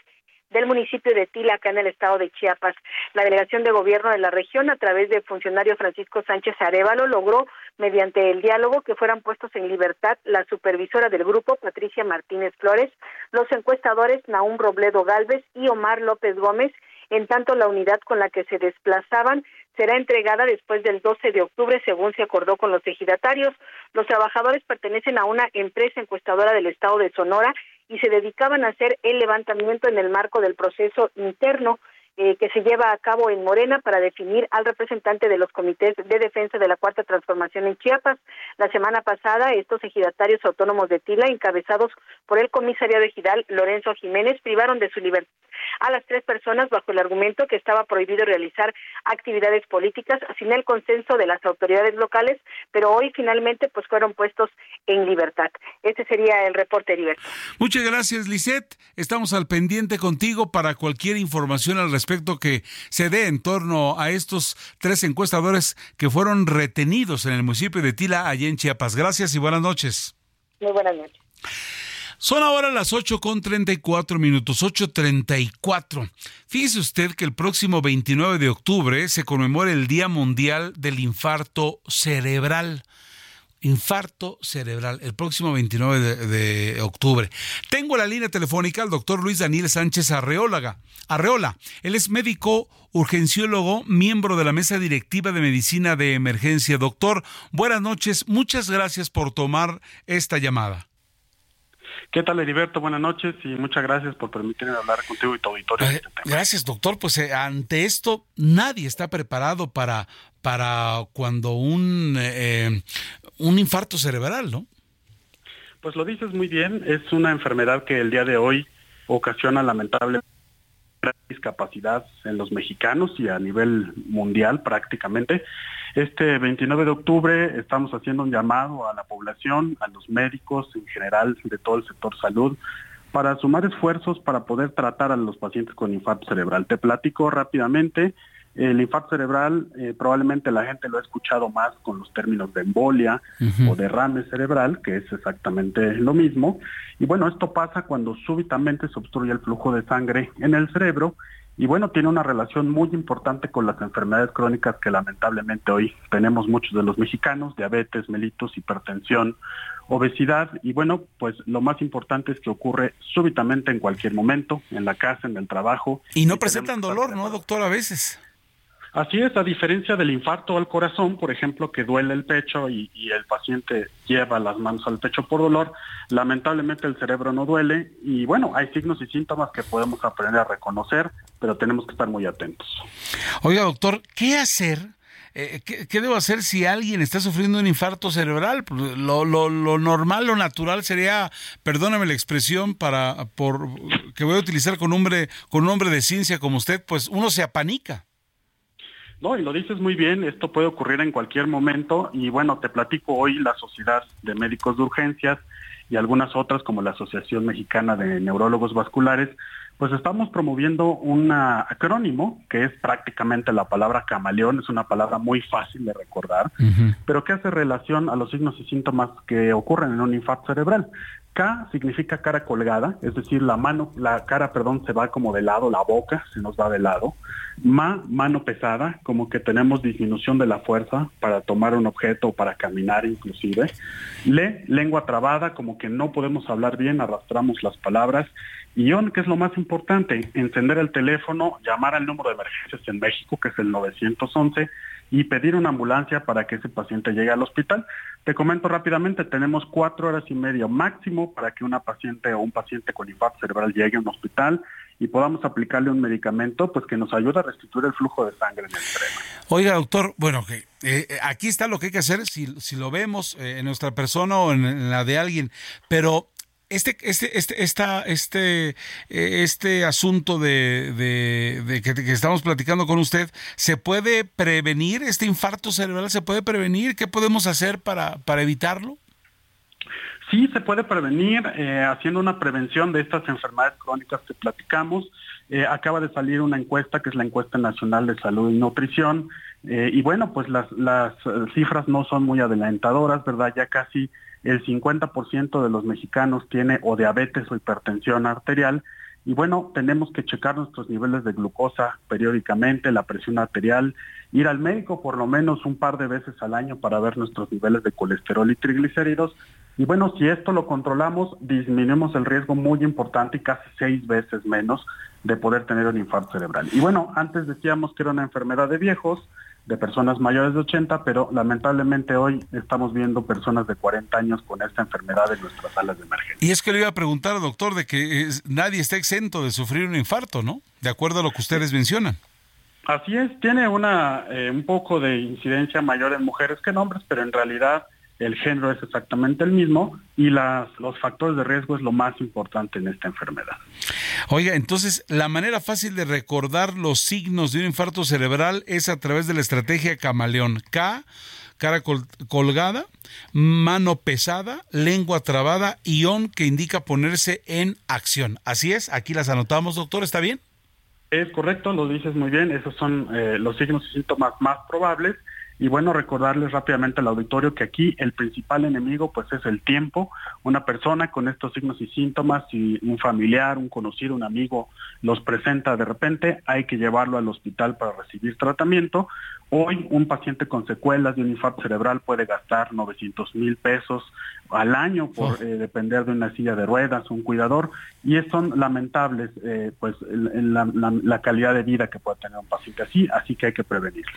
del municipio de Tila, acá en el estado de Chiapas. La delegación de gobierno de la región, a través del funcionario Francisco Sánchez Arevalo, logró, mediante el diálogo, que fueran puestos en libertad la supervisora del grupo, Patricia Martínez Flores, los encuestadores Naum Robledo Galvez y Omar López Gómez, en tanto la unidad con la que se desplazaban será entregada después del 12 de octubre, según se acordó con los ejidatarios. Los trabajadores pertenecen a una empresa encuestadora del estado de Sonora y se dedicaban a hacer el levantamiento en el marco del proceso interno eh, que se lleva a cabo en Morena para definir al representante de los comités de defensa de la Cuarta Transformación en Chiapas. La semana pasada, estos ejidatarios autónomos de Tila, encabezados por el comisariado ejidal Lorenzo Jiménez, privaron de su libertad a las tres personas bajo el argumento que estaba prohibido realizar actividades políticas sin el consenso de las autoridades locales, pero hoy finalmente pues fueron puestos en libertad. Este sería el reporte, Heriberto. Muchas gracias, Lisette. Estamos al pendiente contigo para cualquier información al respecto que se dé en torno a estos tres encuestadores que fueron retenidos en el municipio de Tila, allá en Chiapas. Gracias y buenas noches. Muy buenas noches. Son ahora las 8 con 34 minutos, 8.34. Fíjese usted que el próximo 29 de octubre se conmemora el Día Mundial del Infarto Cerebral infarto cerebral el próximo 29 de, octubre. Tengo la línea telefónica al doctor Luis Daniel Sánchez. Arreola. Él es médico urgenciólogo, miembro de la mesa directiva de medicina de emergencia. Doctor, buenas noches. Muchas gracias por tomar esta llamada. ¿Qué tal, Heriberto? Buenas noches y muchas gracias por permitirme hablar contigo y tu auditorio. Eh, este gracias, doctor. Pues eh, ante esto, nadie está preparado para, para cuando un, eh, un infarto cerebral, ¿no? Pues lo dices muy bien. Es una enfermedad que el día de hoy ocasiona lamentable discapacidad en los mexicanos y a nivel mundial prácticamente. Este 29 de octubre estamos haciendo un llamado a la población, a los médicos en general de todo el sector salud, para sumar esfuerzos para poder tratar a los pacientes con infarto cerebral. Te platico rápidamente. El infarto cerebral eh, probablemente la gente lo ha escuchado más con los términos de embolia o derrame cerebral, que es exactamente lo mismo. Y bueno, esto pasa cuando súbitamente se obstruye el flujo de sangre en el cerebro y bueno, tiene una relación muy importante con las enfermedades crónicas que lamentablemente hoy tenemos muchos de los mexicanos, diabetes, mellitus, hipertensión, obesidad y bueno, pues lo más importante es que ocurre súbitamente en cualquier momento, en la casa, en el trabajo. Y no presentan dolor, ¿no, doctor? A veces. Así es, a diferencia del infarto al corazón, por ejemplo, que duele el pecho y, el paciente lleva las manos al pecho por dolor, lamentablemente el cerebro no duele y bueno, hay signos y síntomas que podemos aprender a reconocer, pero tenemos que estar muy atentos. Oiga, doctor, ¿qué hacer? Eh, ¿qué, debo hacer si alguien está sufriendo un infarto cerebral? Pues, lo, lo, lo, normal, lo natural sería, perdóname la expresión para por que voy a utilizar con nombre con nombre de ciencia como usted, pues uno se apanica. No, y lo dices muy bien, esto puede ocurrir en cualquier momento y bueno, te platico hoy la Sociedad de Médicos de Urgencias y algunas otras como la Asociación Mexicana de Neurólogos Vasculares, pues estamos promoviendo un acrónimo que es prácticamente la palabra camaleón, es una palabra muy fácil de recordar, pero que hace relación a los signos y síntomas que ocurren en un infarto cerebral. K significa cara colgada, es decir, la mano, la cara, perdón, se va como de lado, la boca se nos va de lado. Ma, mano pesada, como que tenemos disminución de la fuerza para tomar un objeto o para caminar inclusive. Le, lengua trabada, como que no podemos hablar bien, arrastramos las palabras. Y que es lo más importante, encender el teléfono, llamar al número de emergencias en México, que es el 911, y pedir una ambulancia para que ese paciente llegue al hospital. Te comento rápidamente, tenemos cuatro horas y media máximo para que una paciente o un paciente con infarto cerebral llegue a un hospital y podamos aplicarle un medicamento pues que nos ayuda a restituir el flujo de sangre en el cerebro. Oiga, doctor, bueno, eh, eh, aquí está lo que hay que hacer si, si lo vemos eh, en nuestra persona o en la de alguien, pero este, este, este, esta, este, eh, este asunto de, de, que, estamos platicando con usted, ¿se puede prevenir este infarto cerebral? ¿Se puede prevenir? ¿Qué podemos hacer para, para evitarlo? Sí, se puede prevenir eh, haciendo una prevención de estas enfermedades crónicas que platicamos. Eh, acaba de salir una encuesta que es la encuesta nacional de salud y nutrición. y bueno, pues las, las cifras no son muy adelantadoras, ¿verdad? Ya casi el 50% de los mexicanos tiene o diabetes o hipertensión arterial y bueno, tenemos que checar nuestros niveles de glucosa periódicamente, la presión arterial, ir al médico por lo menos un par de veces al año para ver nuestros niveles de colesterol y triglicéridos. Y bueno, si esto lo controlamos, disminuimos el riesgo muy importante y casi seis veces menos de poder tener un infarto cerebral. Y bueno, antes decíamos que era una enfermedad de viejos, de personas mayores de 80, pero lamentablemente hoy estamos viendo personas de 40 años con esta enfermedad en nuestras salas de emergencia. Y es que le iba a preguntar, doctor, de que nadie está exento de sufrir un infarto, ¿no? De acuerdo a lo que ustedes mencionan. Así es, tiene una eh, un poco de incidencia mayor en mujeres que en hombres, pero en realidad el género es exactamente el mismo y las, los factores de riesgo es lo más importante en esta enfermedad. Oiga, entonces la manera fácil de recordar los signos de un infarto cerebral es a través de la estrategia camaleón. K, cara colgada, mano pesada, lengua trabada y on que indica ponerse en acción. Así es, aquí las anotamos, doctor, ¿está bien? Es correcto, lo dices muy bien, esos son eh, los signos y síntomas más probables y bueno, recordarles rápidamente al auditorio que aquí el principal enemigo pues es el tiempo. Una persona con estos signos y síntomas, si un familiar, un conocido, un amigo los presenta de repente, hay que llevarlo al hospital para recibir tratamiento. Hoy un paciente con secuelas de un infarto cerebral puede gastar 900 mil pesos al año por eh, depender de una silla de ruedas, un cuidador, y son lamentables eh, pues la, la, calidad de vida que puede tener un paciente así, así que hay que prevenirlo.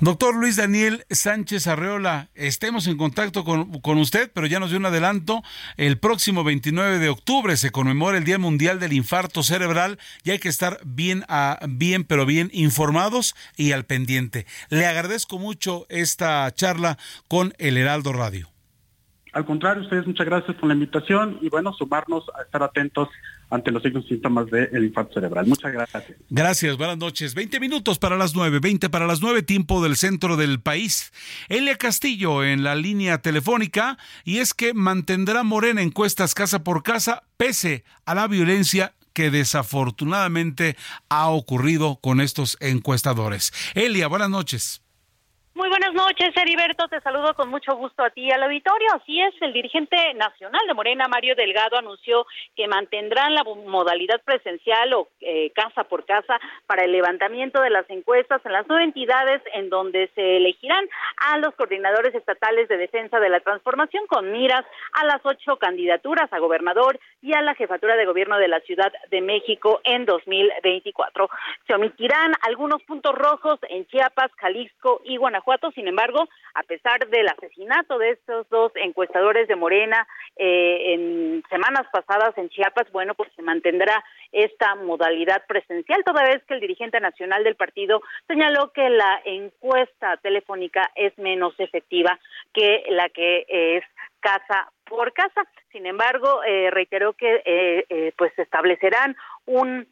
Doctor Luis Daniel Sánchez Arreola, estemos en contacto con, con usted, pero ya nos dio un adelanto, el próximo 29 de octubre se conmemora el Día Mundial del Infarto Cerebral y hay que estar bien, a, bien pero bien informados y al pendiente. Le agradezco mucho esta charla con el Heraldo Radio. Al contrario, ustedes muchas gracias por la invitación y bueno, sumarnos a estar atentos ante los signos y síntomas del infarto cerebral. Muchas gracias. Gracias, buenas noches. 20 minutos para las 9, 20 para las 9, tiempo del centro del país. Elia Castillo en la línea telefónica y es que mantendrá Morena encuestas casa por casa pese a la violencia que desafortunadamente ha ocurrido con estos encuestadores. Elia, buenas noches. Muy buenas noches, Heriberto. Te saludo con mucho gusto a ti y al auditorio. Así es, el dirigente nacional de Morena, Mario Delgado, anunció que mantendrán la modalidad presencial o eh, casa por casa para el levantamiento de las encuestas en las nueve entidades en donde se elegirán a los coordinadores estatales de defensa de la transformación con miras a las ocho candidaturas a gobernador y a la jefatura de gobierno de la Ciudad de México en 2024. Se omitirán algunos puntos rojos en Chiapas, Jalisco y Guanajuato sin embargo, a pesar del asesinato de estos dos encuestadores de Morena eh, en semanas pasadas en Chiapas, bueno, pues se mantendrá esta modalidad presencial, toda vez que el dirigente nacional del partido señaló que la encuesta telefónica es menos efectiva que la que es casa por casa. Sin embargo, eh, reiteró que eh, pues establecerán un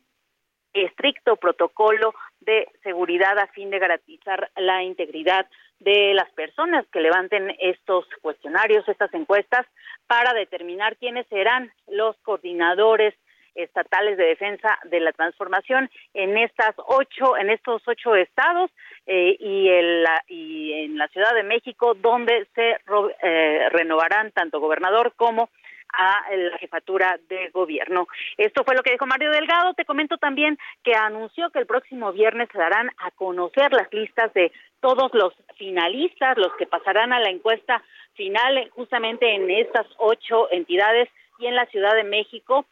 estricto protocolo de seguridad a fin de garantizar la integridad de las personas que levanten estos cuestionarios, estas encuestas, para determinar quiénes serán los coordinadores estatales de defensa de la transformación en estas ocho, en estos ocho estados eh, y, en la, y en la Ciudad de México, donde se eh, renovarán tanto gobernador como a la jefatura de gobierno. Esto fue lo que dijo Mario Delgado. Te comento también que anunció que el próximo viernes se darán a conocer las listas de todos los finalistas, los que pasarán a la encuesta final justamente en estas ocho entidades y en la Ciudad de México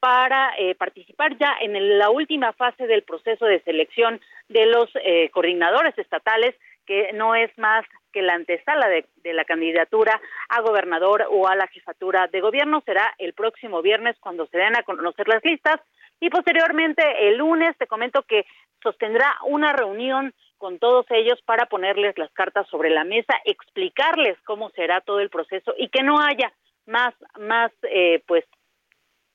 para eh, participar ya en la última fase del proceso de selección de los eh, coordinadores estatales, que no es más que la antesala de, la candidatura a gobernador o a la jefatura de gobierno. Será el próximo viernes cuando se den a conocer las listas y posteriormente el lunes te comento que sostendrá una reunión con todos ellos para ponerles las cartas sobre la mesa, explicarles cómo será todo el proceso y que no haya más más eh, pues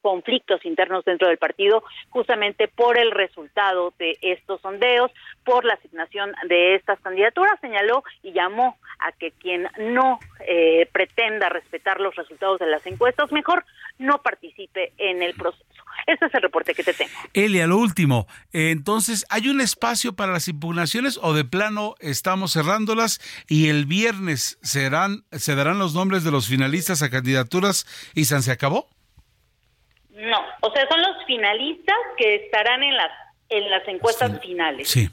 conflictos internos dentro del partido justamente por el resultado de estos sondeos, por la asignación de estas candidaturas, señaló y llamó a que quien no eh, pretenda respetar los resultados de las encuestas, mejor no participe en el proceso. Este es el reporte que te tengo. Elia, lo último. Eh, entonces, ¿hay un espacio para las impugnaciones o de plano estamos cerrándolas y el viernes serán, se darán los nombres de los finalistas a candidaturas y se acabó? No, o sea, son los finalistas que estarán en las en las encuestas finales. Sí.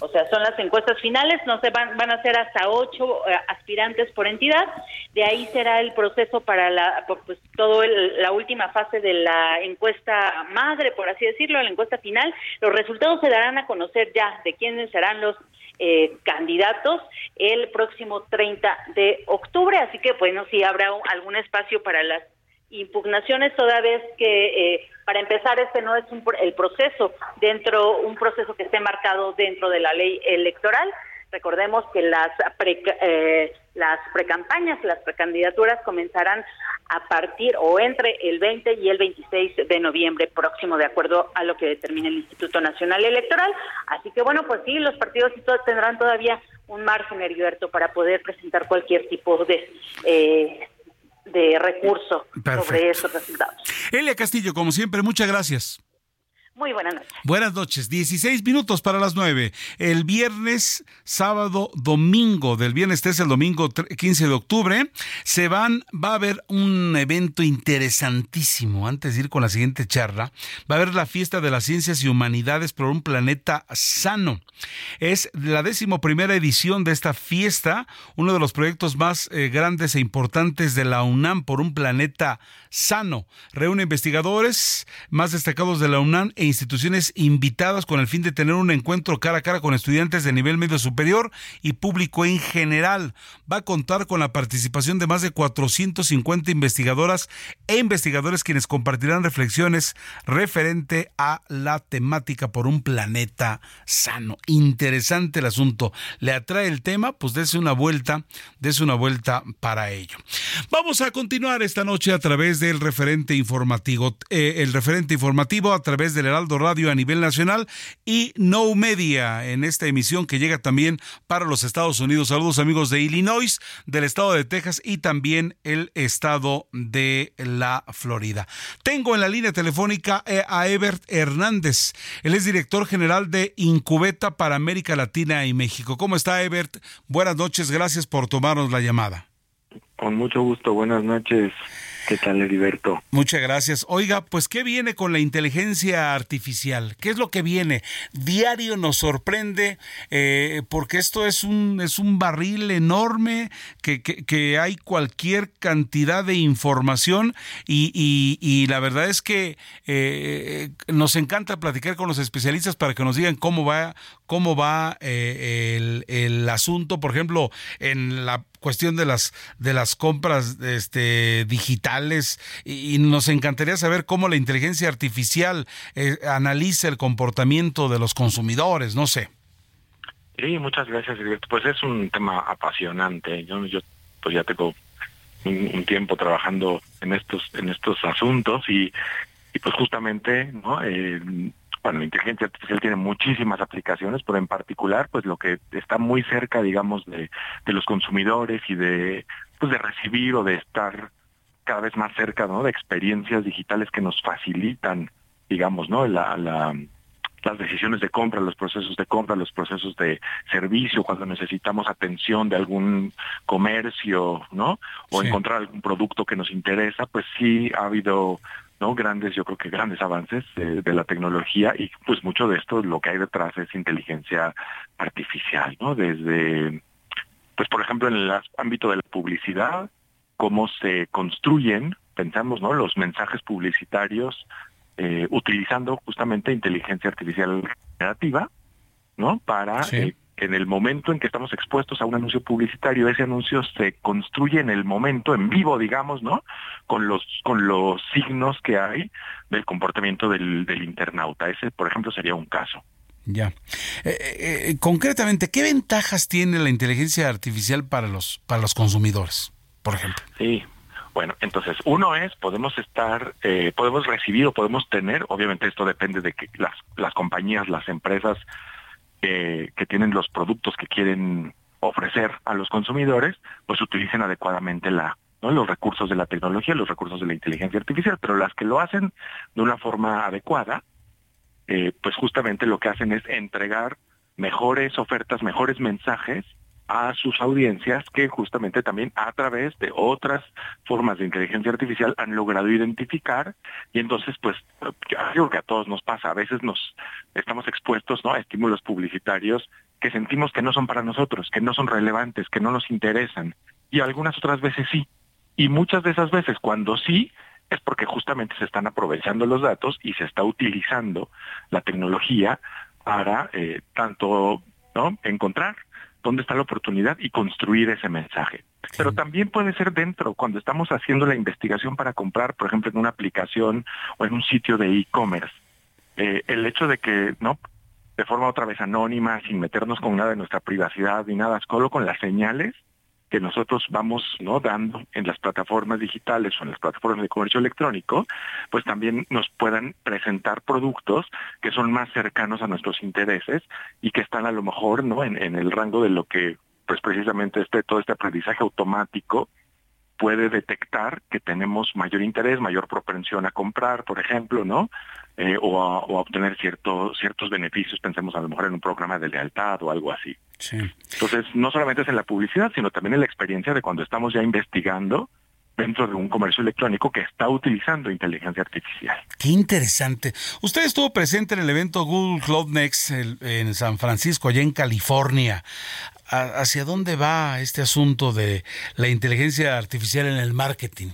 O sea, son las encuestas finales, no se van, van a ser hasta ocho eh, aspirantes por entidad. De ahí será el proceso para la, pues, todo la última fase de la encuesta madre, por así decirlo, la encuesta final. Los resultados se darán a conocer ya de quiénes serán los eh, candidatos el próximo 30 de octubre. Así que, bueno, si habrá algún espacio para las impugnaciones toda vez que eh, para empezar este no es un, el proceso dentro un proceso que esté marcado dentro de la ley electoral. Recordemos que las pre, eh, las precampañas las precandidaturas comenzarán a partir o entre el 20 y el 26 de noviembre próximo de acuerdo a lo que determina el Instituto Nacional Electoral. Así que bueno pues sí los partidos tendrán todavía un margen Heriberto para poder presentar cualquier tipo de eh, de recurso sobre esos resultados. Elia Castillo, como siempre, muchas gracias. Muy buenas noches. Buenas noches. 16 minutos para las 9. El viernes, sábado, domingo, del viernes 13 al domingo 15 de octubre, se van, va a haber un evento interesantísimo. Antes de ir con la siguiente charla, va a haber la fiesta de las ciencias y humanidades por un planeta sano. Es la décimo primera edición de esta fiesta, uno de los proyectos más eh, grandes e importantes de la UNAM por un planeta sano. Reúne investigadores más destacados de la UNAM e instituciones invitadas con el fin de tener un encuentro cara a cara con estudiantes de nivel medio superior y público en general. Va a contar con la participación de más de 450 investigadoras e investigadores quienes compartirán reflexiones referente a la temática por un planeta sano. Interesante el asunto. ¿Le atrae el tema? Pues dése una vuelta, dése una vuelta para ello. Vamos a continuar esta noche a través del referente informativo, eh, el referente informativo a través del Radio a nivel nacional y No Media en esta emisión que llega también para los Estados Unidos. Saludos amigos de Illinois, del estado de Texas y también el estado de la Florida. Tengo en la línea telefónica eh, a Ebert Hernández. Él es director general de Incubeta para América Latina y México. ¿Cómo está Ebert? Buenas noches, gracias por tomarnos la llamada. Con mucho gusto, buenas noches. ¿Qué tal, Heriberto? Muchas gracias. Oiga, pues, ¿qué viene con la inteligencia artificial? ¿Qué es lo que viene? Diario nos sorprende eh, porque esto es un, es un barril enorme que, que, hay cualquier cantidad de información y, y, la verdad es que eh, nos encanta platicar con los especialistas para que nos digan cómo va, cómo va eh, el, el asunto. Por ejemplo, en la cuestión de las de las compras este digitales y, nos encantaría saber cómo la inteligencia artificial eh, analiza el comportamiento de los consumidores, no sé. Sí, muchas gracias, Pues es un tema apasionante. Yo, yo pues ya tengo un, tiempo trabajando en estos en estos asuntos y, y pues justamente, ¿no? Eh, bueno, la inteligencia artificial tiene muchísimas aplicaciones, pero en particular, pues lo que está muy cerca, digamos, de, de los consumidores y de, pues de recibir o de estar cada vez más cerca, ¿no? De experiencias digitales que nos facilitan, digamos, ¿no? La, la, las decisiones de compra, los procesos de compra, los procesos de servicio, cuando necesitamos atención de algún comercio, ¿no? O encontrar algún producto que nos interesa, pues sí ha habido no grandes yo creo que grandes avances de, la tecnología y pues mucho de esto lo que hay detrás es inteligencia artificial no desde pues por ejemplo en el ámbito de la publicidad cómo se construyen pensamos no los mensajes publicitarios eh, utilizando justamente inteligencia artificial generativa no para eh, en el momento en que estamos expuestos a un anuncio publicitario, ese anuncio se construye en el momento, en vivo, digamos, ¿no? Con los, con los signos que hay del comportamiento del, internauta. Ese, por ejemplo, sería un caso. Ya. Eh, eh, eh, concretamente, ¿qué ventajas tiene la inteligencia artificial para los, para los consumidores, por ejemplo? Sí, bueno, entonces, uno es, podemos estar, podemos recibir o podemos tener, obviamente esto depende de que las, las compañías, las empresas que, tienen los productos que quieren ofrecer a los consumidores, pues utilicen adecuadamente la, los recursos de la tecnología, los recursos de la inteligencia artificial, pero las que lo hacen de una forma adecuada, eh, pues justamente lo que hacen es entregar mejores ofertas, mejores mensajes a sus audiencias que justamente también a través de otras formas de inteligencia artificial han logrado identificar y entonces pues yo creo que a todos nos pasa, a veces nos estamos expuestos ¿no? a estímulos publicitarios que sentimos que no son para nosotros, que no son relevantes, que no nos interesan y algunas otras veces sí. Y muchas de esas veces cuando sí es porque justamente se están aprovechando los datos y se está utilizando la tecnología para eh, tanto ¿no? encontrar dónde está la oportunidad y construir ese mensaje. Pero también puede ser dentro, cuando estamos haciendo la investigación para comprar, por ejemplo, en una aplicación o en un sitio de e-commerce. Eh, el hecho de que, ¿no? De forma otra vez anónima, sin meternos con nada de nuestra privacidad ni nada, solo con las señales, que nosotros vamos no dando en las plataformas digitales o en las plataformas de comercio electrónico, pues también nos puedan presentar productos que son más cercanos a nuestros intereses y que están a lo mejor no en, el rango de lo que pues precisamente este todo este aprendizaje automático puede detectar que tenemos mayor interés, mayor propensión a comprar, por ejemplo, ¿no? Eh, o, a, obtener ciertos ciertos beneficios, pensemos a lo mejor en un programa de lealtad o algo así. Entonces, no solamente es en la publicidad, sino también en la experiencia de cuando estamos ya investigando dentro de un comercio electrónico que está utilizando inteligencia artificial. Qué interesante. Usted estuvo presente en el evento Google Cloud Next en San Francisco, allá en California. ¿Hacia dónde va este asunto de la inteligencia artificial en el marketing?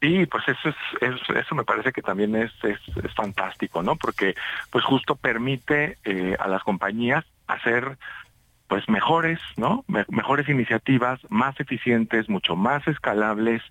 Sí, pues eso es, eso me parece que también es, es, fantástico, ¿no? Porque pues justo permite eh, a las compañías hacer pues mejores, ¿no? mejores iniciativas, más eficientes, mucho más escalables,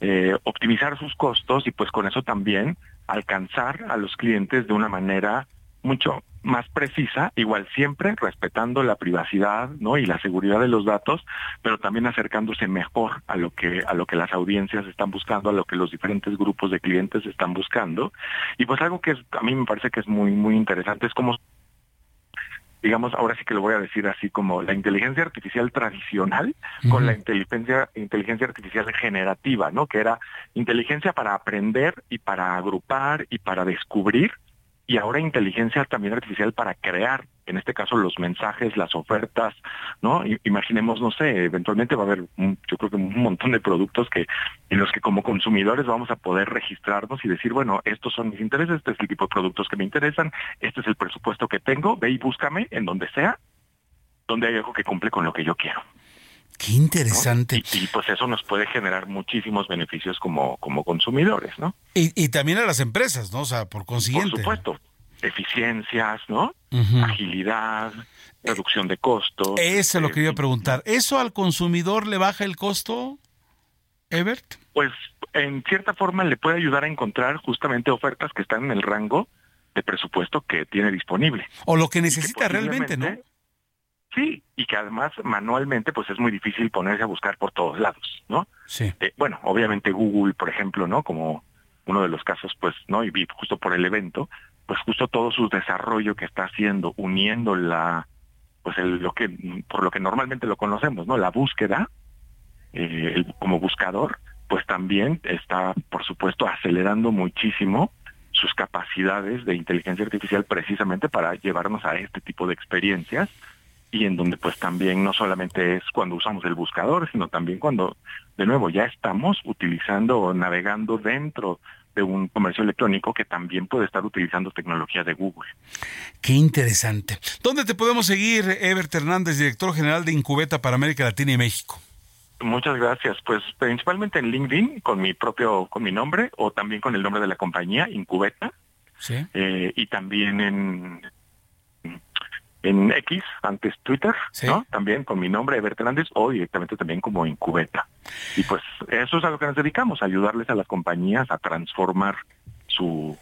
eh, optimizar sus costos y pues con eso también alcanzar a los clientes de una manera mucho más precisa, igual siempre respetando la privacidad, ¿no? y la seguridad de los datos, pero también acercándose mejor a lo que a lo que las audiencias están buscando, a lo que los diferentes grupos de clientes están buscando. Y pues algo que a mí me parece que es muy muy interesante es como digamos, ahora sí que lo voy a decir así como la inteligencia artificial tradicional con la inteligencia inteligencia artificial generativa, ¿no? Que era inteligencia para aprender y para agrupar y para descubrir y ahora inteligencia también artificial para crear, en este caso los mensajes, las ofertas, ¿no? Imaginemos, no sé, eventualmente va a haber, yo creo que un montón de productos que en los que como consumidores vamos a poder registrarnos y decir, bueno, estos son mis intereses, este es el tipo de productos que me interesan, este es el presupuesto que tengo, ve y búscame en donde sea, donde hay algo que cumple con lo que yo quiero. Qué interesante. Y, pues eso nos puede generar muchísimos beneficios como, como consumidores, ¿no? Y, también a las empresas, ¿no? O sea, por consiguiente. Por supuesto. Eficiencias, ¿no? Agilidad, reducción de costos. Eso lo quería preguntar. ¿Eso al consumidor le baja el costo, Ebert? Pues en cierta forma le puede ayudar a encontrar justamente ofertas que están en el rango de presupuesto que tiene disponible. O lo que necesita realmente, ¿no? Sí, y que además manualmente pues es muy difícil ponerse a buscar por todos lados, ¿no? Sí. Eh, bueno, obviamente Google, por ejemplo, ¿no? Como uno de los casos, pues, ¿no? Y justo por el evento, pues justo todo su desarrollo que está haciendo, uniendo la, pues el, lo que, por lo que normalmente lo conocemos, ¿no? La búsqueda, eh, como buscador, pues también está, por supuesto, acelerando muchísimo sus capacidades de inteligencia artificial precisamente para llevarnos a este tipo de experiencias y en donde pues también no solamente es cuando usamos el buscador, sino también cuando de nuevo ya estamos utilizando o navegando dentro de un comercio electrónico que también puede estar utilizando tecnología de Google. Qué interesante. ¿Dónde te podemos seguir, Ebert Hernández, director general de Incubeta para América Latina y México? Muchas gracias. Pues principalmente en LinkedIn con mi propio, con mi nombre o también con el nombre de la compañía, Incubeta. Sí. Eh, y también en en X, antes Twitter, ¿no? También con mi nombre, Eber Hernández, o directamente también como Incubeta. Y pues eso es a lo que nos dedicamos, ayudarles a las compañías a transformar su,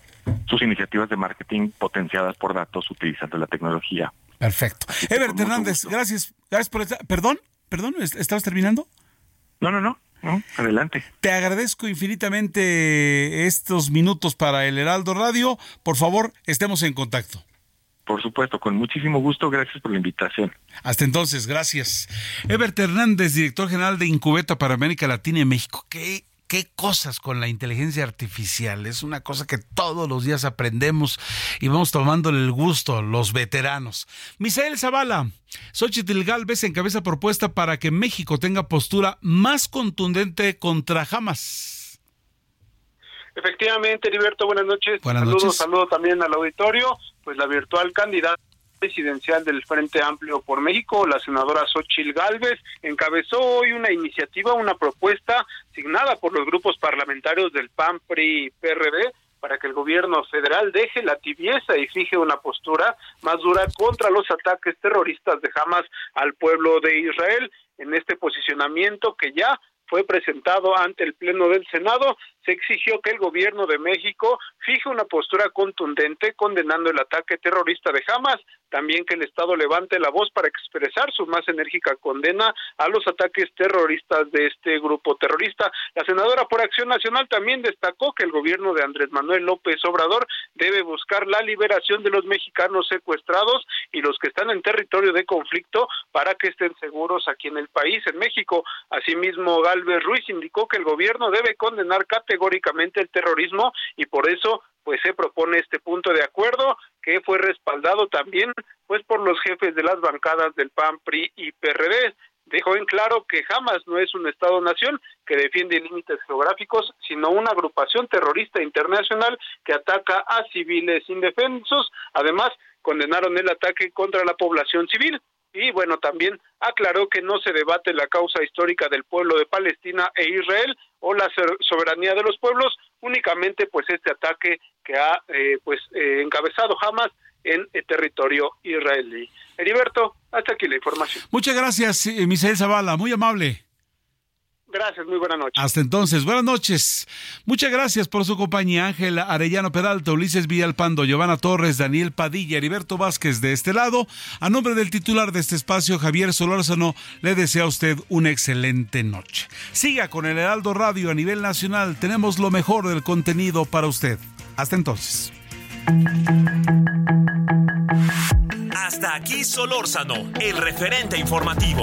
sus iniciativas de marketing potenciadas por datos utilizando la tecnología. Perfecto. Eber Hernández, gracias. Gracias por esta... Perdón, perdón, ¿estabas terminando? No, no, no. No, adelante. Te agradezco infinitamente estos minutos para el Heraldo Radio. Por favor, estemos en contacto. Por supuesto, con muchísimo gusto. Gracias por la invitación. Hasta entonces, gracias. Ebert Hernández, director general de Incubeta para América Latina y México. ¿Qué, qué cosas con la inteligencia artificial? Es una cosa que todos los días aprendemos y vamos tomándole el gusto los veteranos. Misael Zavala, Xochitl Galvez encabeza propuesta para que México tenga postura más contundente contra Hamas. Efectivamente, Heriberto, buenas noches. Buenas saludos, noches. saludo también al auditorio. Pues la virtual candidata presidencial del Frente Amplio por México, la senadora Xochil Gálvez, encabezó hoy una iniciativa, una propuesta signada por los grupos parlamentarios del PAN, PRI y PRD para que el gobierno federal deje la tibieza y fije una postura más dura contra los ataques terroristas de Hamas al pueblo de Israel. En este posicionamiento que ya fue presentado ante el Pleno del Senado, se exigió que el gobierno de México fije una postura contundente condenando el ataque terrorista de Hamas, también que el Estado levante la voz para expresar su más enérgica condena a los ataques terroristas de este grupo terrorista. La senadora por Acción Nacional también destacó que el gobierno de Andrés Manuel López Obrador debe buscar la liberación de los mexicanos secuestrados y los que están en territorio de conflicto para que estén seguros aquí en el país, en México. Asimismo, Galvez Ruiz indicó que el gobierno debe condenar categóricamente el terrorismo y por eso pues se propone este punto de acuerdo que fue respaldado también pues por los jefes de las bancadas del PAN, PRI y PRD. Dejó en claro que jamás no es un Estado-nación que defiende límites geográficos, sino una agrupación terrorista internacional que ataca a civiles indefensos. Además, condenaron el ataque contra la población civil y bueno, también aclaró que no se debate la causa histórica del pueblo de Palestina e Israel o la soberanía de los pueblos, únicamente pues este ataque que ha eh, pues eh, encabezado Hamas en el territorio israelí. Heriberto, hasta aquí la información. Muchas gracias, eh, Misael Zavala, muy amable. Gracias, muy buenas noches. Hasta entonces, buenas noches. Muchas gracias por su compañía, Ángel Arellano Peralta, Ulises Villalpando, Giovanna Torres, Daniel Padilla, Heriberto Vázquez de este lado. A nombre del titular de este espacio, Javier Solórzano, le desea a usted una excelente noche. Siga con el Heraldo Radio a nivel nacional. Tenemos lo mejor del contenido para usted. Hasta entonces. Hasta aquí Solórzano, el referente informativo.